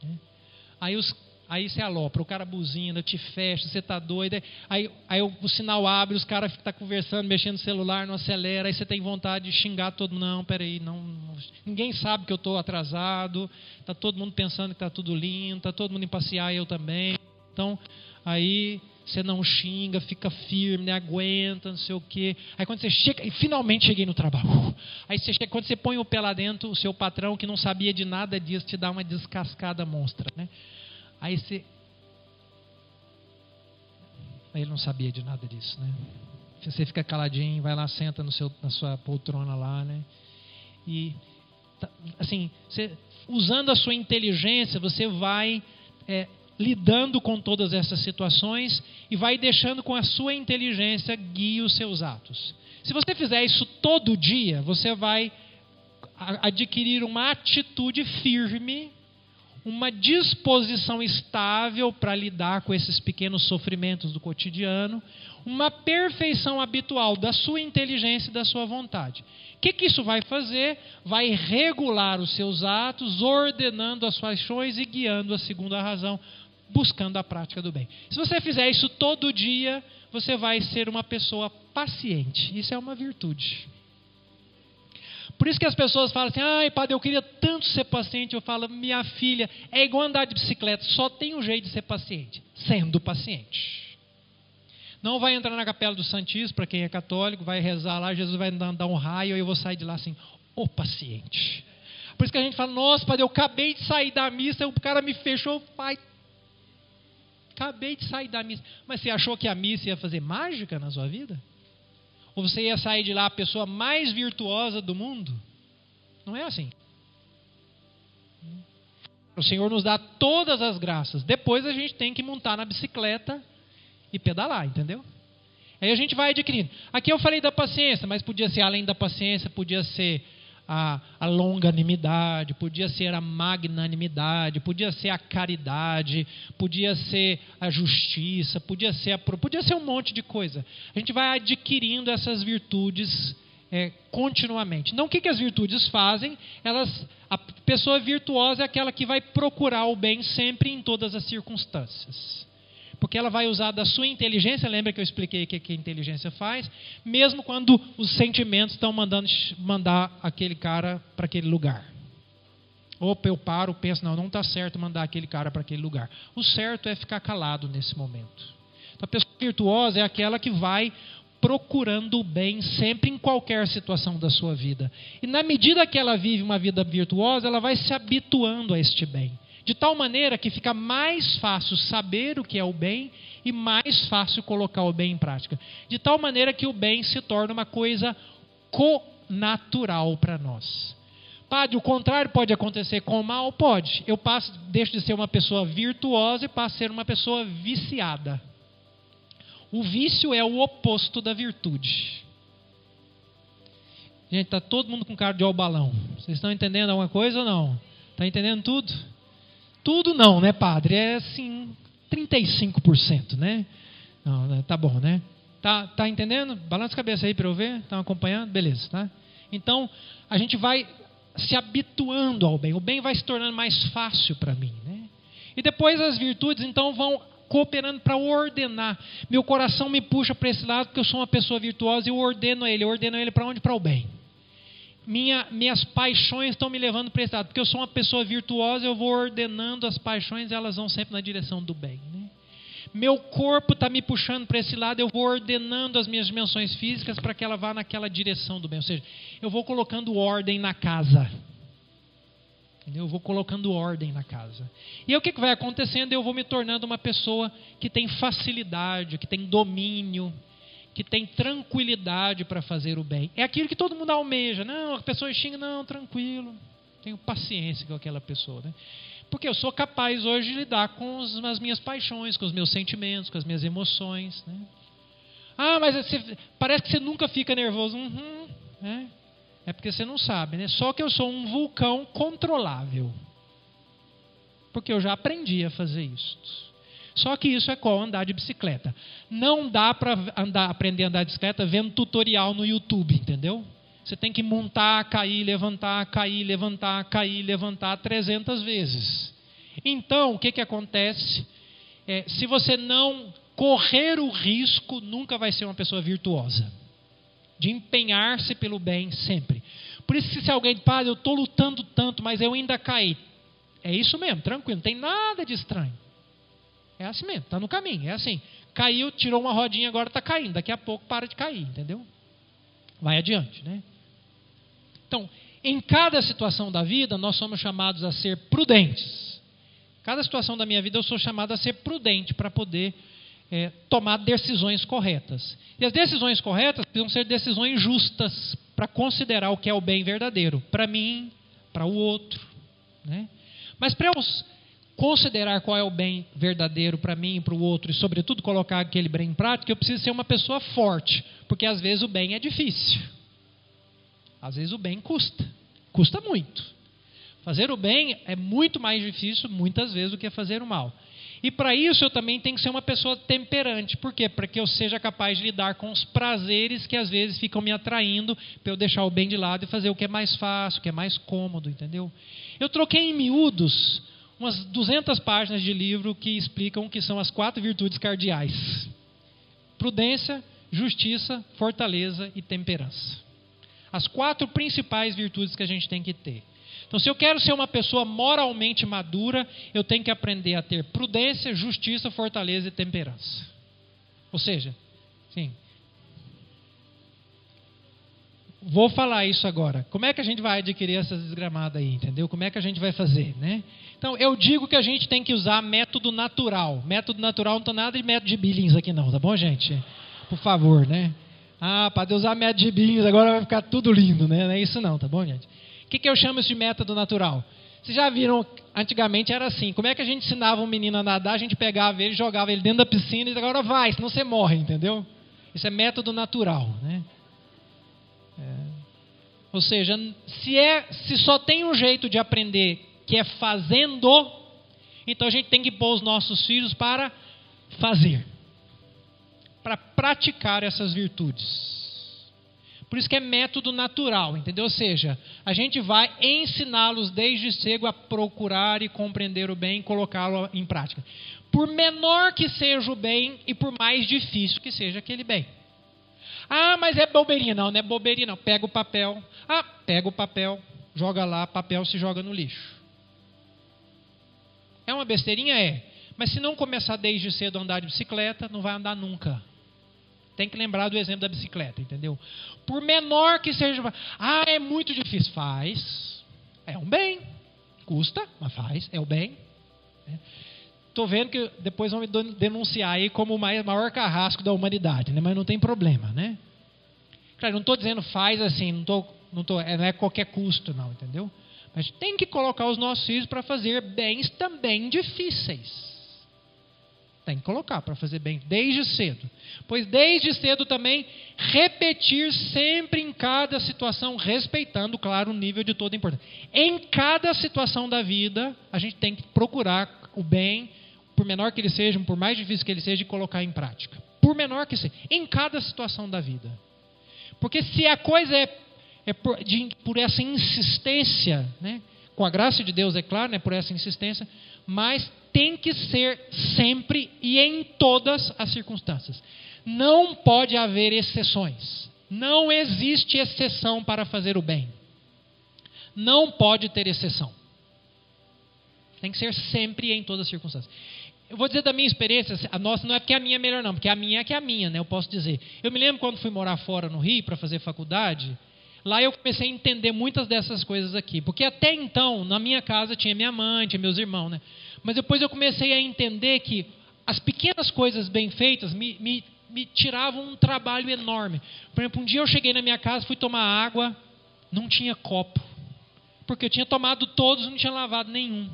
Né? Aí, os, aí você alopra, o cara buzina, te fecha, você tá doido. Aí, aí o, o sinal abre, os caras ficam tá conversando, mexendo no celular, não acelera. Aí você tem vontade de xingar todo mundo. Não, peraí, não ninguém sabe que eu estou atrasado. Tá todo mundo pensando que tá tudo lindo, tá todo mundo em passear, eu também. Então, aí você não xinga, fica firme, aguenta, não sei o quê. Aí quando você chega, e finalmente cheguei no trabalho. Aí você chega, quando você põe o pé lá dentro, o seu patrão que não sabia de nada disso te dá uma descascada monstra, né? Aí você Aí ele não sabia de nada disso, né? Você fica caladinho, vai lá, senta no seu, na sua poltrona lá, né? E tá, assim, você, usando a sua inteligência, você vai é, lidando com todas essas situações e vai deixando com a sua inteligência guie os seus atos. Se você fizer isso todo dia, você vai adquirir uma atitude firme, uma disposição estável para lidar com esses pequenos sofrimentos do cotidiano, uma perfeição habitual da sua inteligência e da sua vontade. O que, que isso vai fazer? Vai regular os seus atos, ordenando as paixões e guiando a segunda razão buscando a prática do bem. Se você fizer isso todo dia, você vai ser uma pessoa paciente. Isso é uma virtude. Por isso que as pessoas falam assim: ai, padre, eu queria tanto ser paciente. Eu falo, minha filha, é igual andar de bicicleta, só tem um jeito de ser paciente: sendo paciente. Não vai entrar na capela do Santíssimo, para quem é católico, vai rezar lá, Jesus vai dar um raio e eu vou sair de lá assim, o oh, paciente. Por isso que a gente fala, nossa, padre, eu acabei de sair da missa, o cara me fechou, pai, Acabei de sair da missa. Mas você achou que a missa ia fazer mágica na sua vida? Ou você ia sair de lá a pessoa mais virtuosa do mundo? Não é assim. O Senhor nos dá todas as graças. Depois a gente tem que montar na bicicleta e pedalar, entendeu? Aí a gente vai adquirindo. Aqui eu falei da paciência, mas podia ser além da paciência, podia ser a, a longanimidade, podia ser a magnanimidade, podia ser a caridade, podia ser a justiça, podia ser, a, podia ser um monte de coisa. A gente vai adquirindo essas virtudes é, continuamente. Não o que, que as virtudes fazem? Elas, a pessoa virtuosa é aquela que vai procurar o bem sempre em todas as circunstâncias. Porque ela vai usar da sua inteligência, lembra que eu expliquei o que, a inteligência faz? Mesmo quando os sentimentos estão mandando mandar aquele cara para aquele lugar. Opa, eu paro, penso, não, não está certo mandar aquele cara para aquele lugar. O certo é ficar calado nesse momento. Então, a pessoa virtuosa é aquela que vai procurando o bem sempre em qualquer situação da sua vida. E na medida que ela vive uma vida virtuosa, ela vai se habituando a este bem. De tal maneira que fica mais fácil saber o que é o bem e mais fácil colocar o bem em prática. De tal maneira que o bem se torna uma coisa conatural para nós. Padre, o contrário pode acontecer com o mal? Pode. Eu passo, deixo de ser uma pessoa virtuosa e passo a ser uma pessoa viciada. O vício é o oposto da virtude. Gente, está todo mundo com cara de balão. Vocês estão entendendo alguma coisa ou não? Está entendendo tudo? Tudo não, né, padre? É assim, 35%, né? Não, né, tá bom, né? Tá, tá entendendo? Balança a cabeça aí para eu ver. Estão acompanhando? Beleza, tá? Então, a gente vai se habituando ao bem. O bem vai se tornando mais fácil para mim, né? E depois as virtudes, então, vão cooperando para ordenar. Meu coração me puxa para esse lado porque eu sou uma pessoa virtuosa e eu ordeno ele. Eu ordeno ele para onde? Para o bem. Minha, minhas paixões estão me levando para esse lado. Porque eu sou uma pessoa virtuosa, eu vou ordenando as paixões elas vão sempre na direção do bem. Né? Meu corpo está me puxando para esse lado, eu vou ordenando as minhas dimensões físicas para que ela vá naquela direção do bem. Ou seja, eu vou colocando ordem na casa. Eu vou colocando ordem na casa. E aí o que vai acontecendo? Eu vou me tornando uma pessoa que tem facilidade, que tem domínio, que tem tranquilidade para fazer o bem. É aquilo que todo mundo almeja. Não, a pessoa xinga, não, tranquilo. Tenho paciência com aquela pessoa. Né? Porque eu sou capaz hoje de lidar com as minhas paixões, com os meus sentimentos, com as minhas emoções. Né? Ah, mas você, parece que você nunca fica nervoso. Uhum, né? É porque você não sabe, né? Só que eu sou um vulcão controlável. Porque eu já aprendi a fazer isso. Só que isso é qual andar de bicicleta. Não dá para aprender a andar de bicicleta vendo tutorial no YouTube, entendeu? Você tem que montar, cair, levantar, cair, levantar, cair, levantar 300 vezes. Então, o que, que acontece? É, se você não correr o risco, nunca vai ser uma pessoa virtuosa de empenhar-se pelo bem sempre. Por isso, se alguém, padre, eu estou lutando tanto, mas eu ainda caí. É isso mesmo, tranquilo, não tem nada de estranho. É assim mesmo, está no caminho, é assim. Caiu, tirou uma rodinha, agora está caindo. Daqui a pouco para de cair, entendeu? Vai adiante, né? Então, em cada situação da vida, nós somos chamados a ser prudentes. Cada situação da minha vida, eu sou chamado a ser prudente para poder é, tomar decisões corretas. E as decisões corretas precisam ser decisões justas para considerar o que é o bem verdadeiro, para mim, para o outro. Né? Mas para eu considerar qual é o bem verdadeiro para mim e para o outro, e sobretudo colocar aquele bem em prática, eu preciso ser uma pessoa forte, porque às vezes o bem é difícil. Às vezes o bem custa, custa muito. Fazer o bem é muito mais difícil, muitas vezes, do que fazer o mal. E para isso eu também tenho que ser uma pessoa temperante. Por quê? Para que eu seja capaz de lidar com os prazeres que às vezes ficam me atraindo, para eu deixar o bem de lado e fazer o que é mais fácil, o que é mais cômodo, entendeu? Eu troquei em miúdos umas 200 páginas de livro que explicam o que são as quatro virtudes cardeais: prudência, justiça, fortaleza e temperança. As quatro principais virtudes que a gente tem que ter. Então, se eu quero ser uma pessoa moralmente madura, eu tenho que aprender a ter prudência, justiça, fortaleza e temperança. Ou seja, sim. Vou falar isso agora. Como é que a gente vai adquirir essas desgramadas aí, entendeu? Como é que a gente vai fazer, né? Então, eu digo que a gente tem que usar método natural. Método natural não estou nada de método de Billings aqui não, tá bom, gente? Por favor, né? Ah, para usar método de Billings agora vai ficar tudo lindo, né? Não é isso não, tá bom, gente? O que, que eu chamo isso de método natural? Vocês já viram, antigamente era assim, como é que a gente ensinava um menino a nadar, a gente pegava ele, jogava ele dentro da piscina e agora vai, senão você morre, entendeu? Isso é método natural, né? Ou seja, se, é, se só tem um jeito de aprender que é fazendo, então a gente tem que pôr os nossos filhos para fazer, para praticar essas virtudes. Por isso que é método natural, entendeu? Ou seja, a gente vai ensiná-los desde cedo a procurar e compreender o bem e colocá-lo em prática. Por menor que seja o bem e por mais difícil que seja aquele bem. Ah, mas é bobeirinha. Não, não é bobeirinha, não. Pega o papel. Ah, pega o papel, joga lá, papel se joga no lixo. É uma besteirinha? É. Mas se não começar desde cedo a andar de bicicleta, não vai andar nunca. Tem que lembrar do exemplo da bicicleta, entendeu? Por menor que seja. Ah, é muito difícil. Faz. É um bem. Custa, mas faz. É o bem. Estou vendo que depois vão me denunciar aí como o maior carrasco da humanidade, né? mas não tem problema, né? Claro, não estou dizendo faz assim, não, tô, não, tô, é, não é qualquer custo, não, entendeu? Mas tem que colocar os nossos filhos para fazer bens também difíceis. Tem que colocar para fazer bem desde cedo. Pois desde cedo também repetir sempre em cada situação, respeitando, claro, o nível de toda importância. Em cada situação da vida, a gente tem que procurar o bem, por menor que ele seja, por mais difícil que ele seja, e colocar em prática. Por menor que seja, em cada situação da vida. Porque se a coisa é, é por, de, por essa insistência, né, com a graça de Deus, é claro, né, por essa insistência, mas tem que ser sempre e em todas as circunstâncias. Não pode haver exceções. Não existe exceção para fazer o bem. Não pode ter exceção. Tem que ser sempre e em todas as circunstâncias. Eu vou dizer da minha experiência, a nossa não é porque a minha é melhor, não, porque a minha é que é a minha, né? Eu posso dizer. Eu me lembro quando fui morar fora no Rio para fazer faculdade, lá eu comecei a entender muitas dessas coisas aqui. Porque até então, na minha casa, tinha minha mãe, tinha meus irmãos, né? Mas depois eu comecei a entender que as pequenas coisas bem feitas me, me, me tiravam um trabalho enorme. Por exemplo, um dia eu cheguei na minha casa, fui tomar água, não tinha copo. Porque eu tinha tomado todos, não tinha lavado nenhum.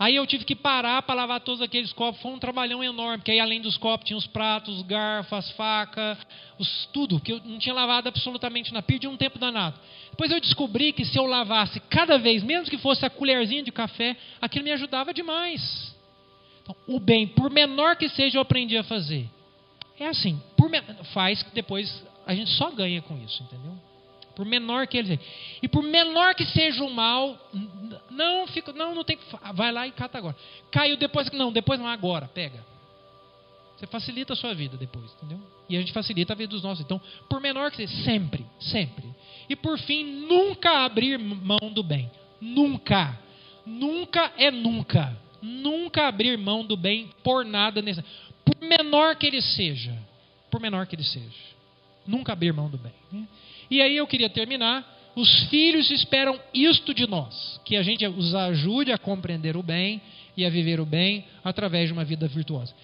Aí eu tive que parar para lavar todos aqueles copos. Foi um trabalhão enorme, porque aí além dos copos tinha os pratos, os garfos, as facas, os, tudo, que eu não tinha lavado absolutamente nada. Perdi um tempo danado. Depois eu descobri que se eu lavasse cada vez, mesmo que fosse a colherzinha de café, aquilo me ajudava demais. Então, o bem, por menor que seja, eu aprendi a fazer. É assim, por, faz que depois a gente só ganha com isso, entendeu? por menor que ele seja. E por menor que seja o mal, não fica, não, não tem que, vai lá e cata agora. Caiu depois, não, depois não, agora, pega. Você facilita a sua vida depois, entendeu? E a gente facilita a vida dos nossos. Então, por menor que seja, sempre, sempre. E por fim, nunca abrir mão do bem. Nunca. Nunca é nunca. Nunca abrir mão do bem por nada nesse. Por menor que ele seja. Por menor que ele seja. Nunca abrir mão do bem. Né? E aí eu queria terminar. Os filhos esperam isto de nós, que a gente os ajude a compreender o bem e a viver o bem através de uma vida virtuosa.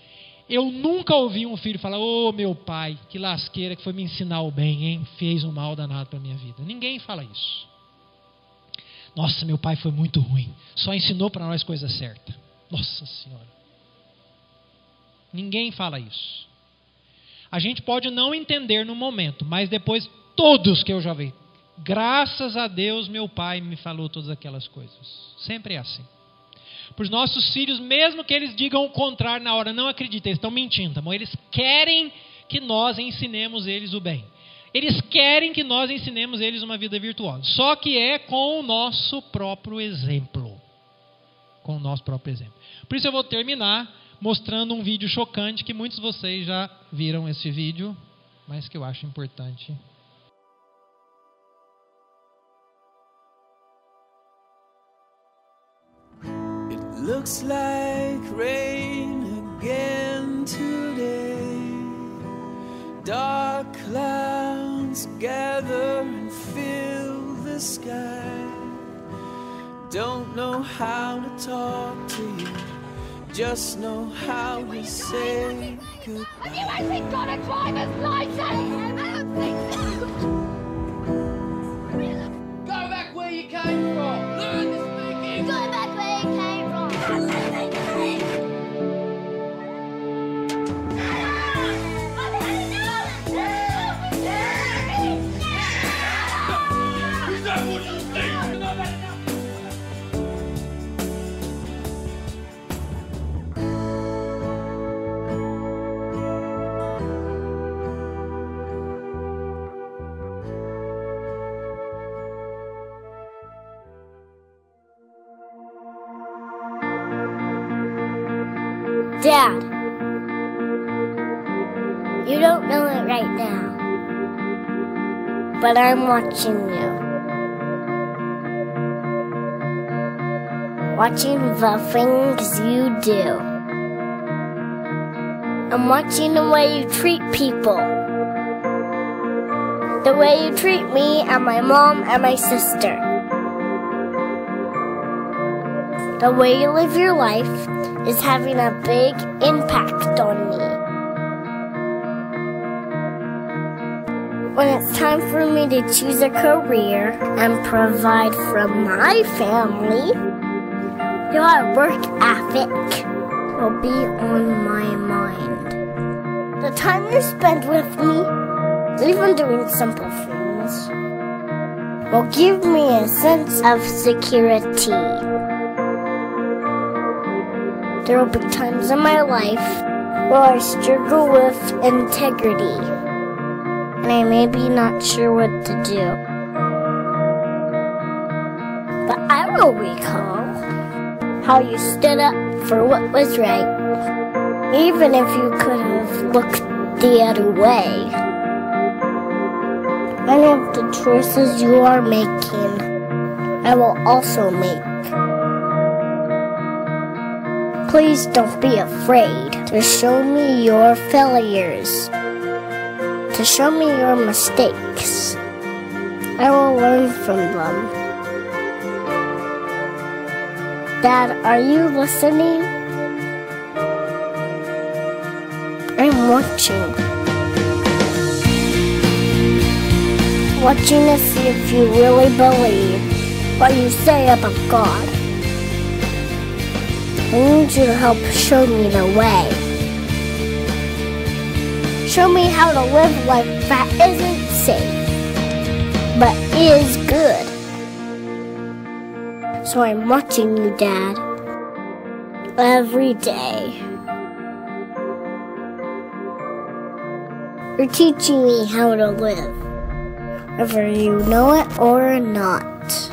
Eu nunca ouvi um filho falar: Ô oh, meu pai, que lasqueira que foi me ensinar o bem, hein? Fez um mal danado para minha vida. Ninguém fala isso. Nossa, meu pai foi muito ruim. Só ensinou para nós coisa certa. Nossa Senhora. Ninguém fala isso. A gente pode não entender no momento, mas depois todos que eu já vi. Graças a Deus, meu pai me falou todas aquelas coisas. Sempre é assim. Para os nossos filhos, mesmo que eles digam o contrário na hora, não acreditem, eles estão mentindo, amor. Eles querem que nós ensinemos eles o bem. Eles querem que nós ensinemos eles uma vida virtuosa. Só que é com o nosso próprio exemplo. Com o nosso próprio exemplo. Por isso eu vou terminar mostrando um vídeo chocante que muitos de vocês já viram esse vídeo, mas que eu acho importante Looks like rain again today. Dark clouds gather and fill the sky. Don't know how to talk to you, just know how to say goodbye. Have you actually got a driver's license? I don't. Go back where you came from. Dad, you don't know it right now, but I'm watching you. Watching the things you do. I'm watching the way you treat people. The way you treat me and my mom and my sister. The way you live your life is having a big impact on me. When it's time for me to choose a career and provide for my family, your work ethic will be on my mind. The time you spend with me, even doing simple things, will give me a sense of security. There will be times in my life where I struggle with integrity, and I may be not sure what to do. But I will recall how you stood up for what was right, even if you could have looked the other way. Many of the choices you are making, I will also make. Please don't be afraid to show me your failures, to show me your mistakes. I will learn from them. Dad, are you listening? I'm watching. Watching to see if you really believe what you say about God. I need you to help show me the way. Show me how to live life that isn't safe, but is good. So I'm watching you, Dad, every day. You're teaching me how to live, whether you know it or not.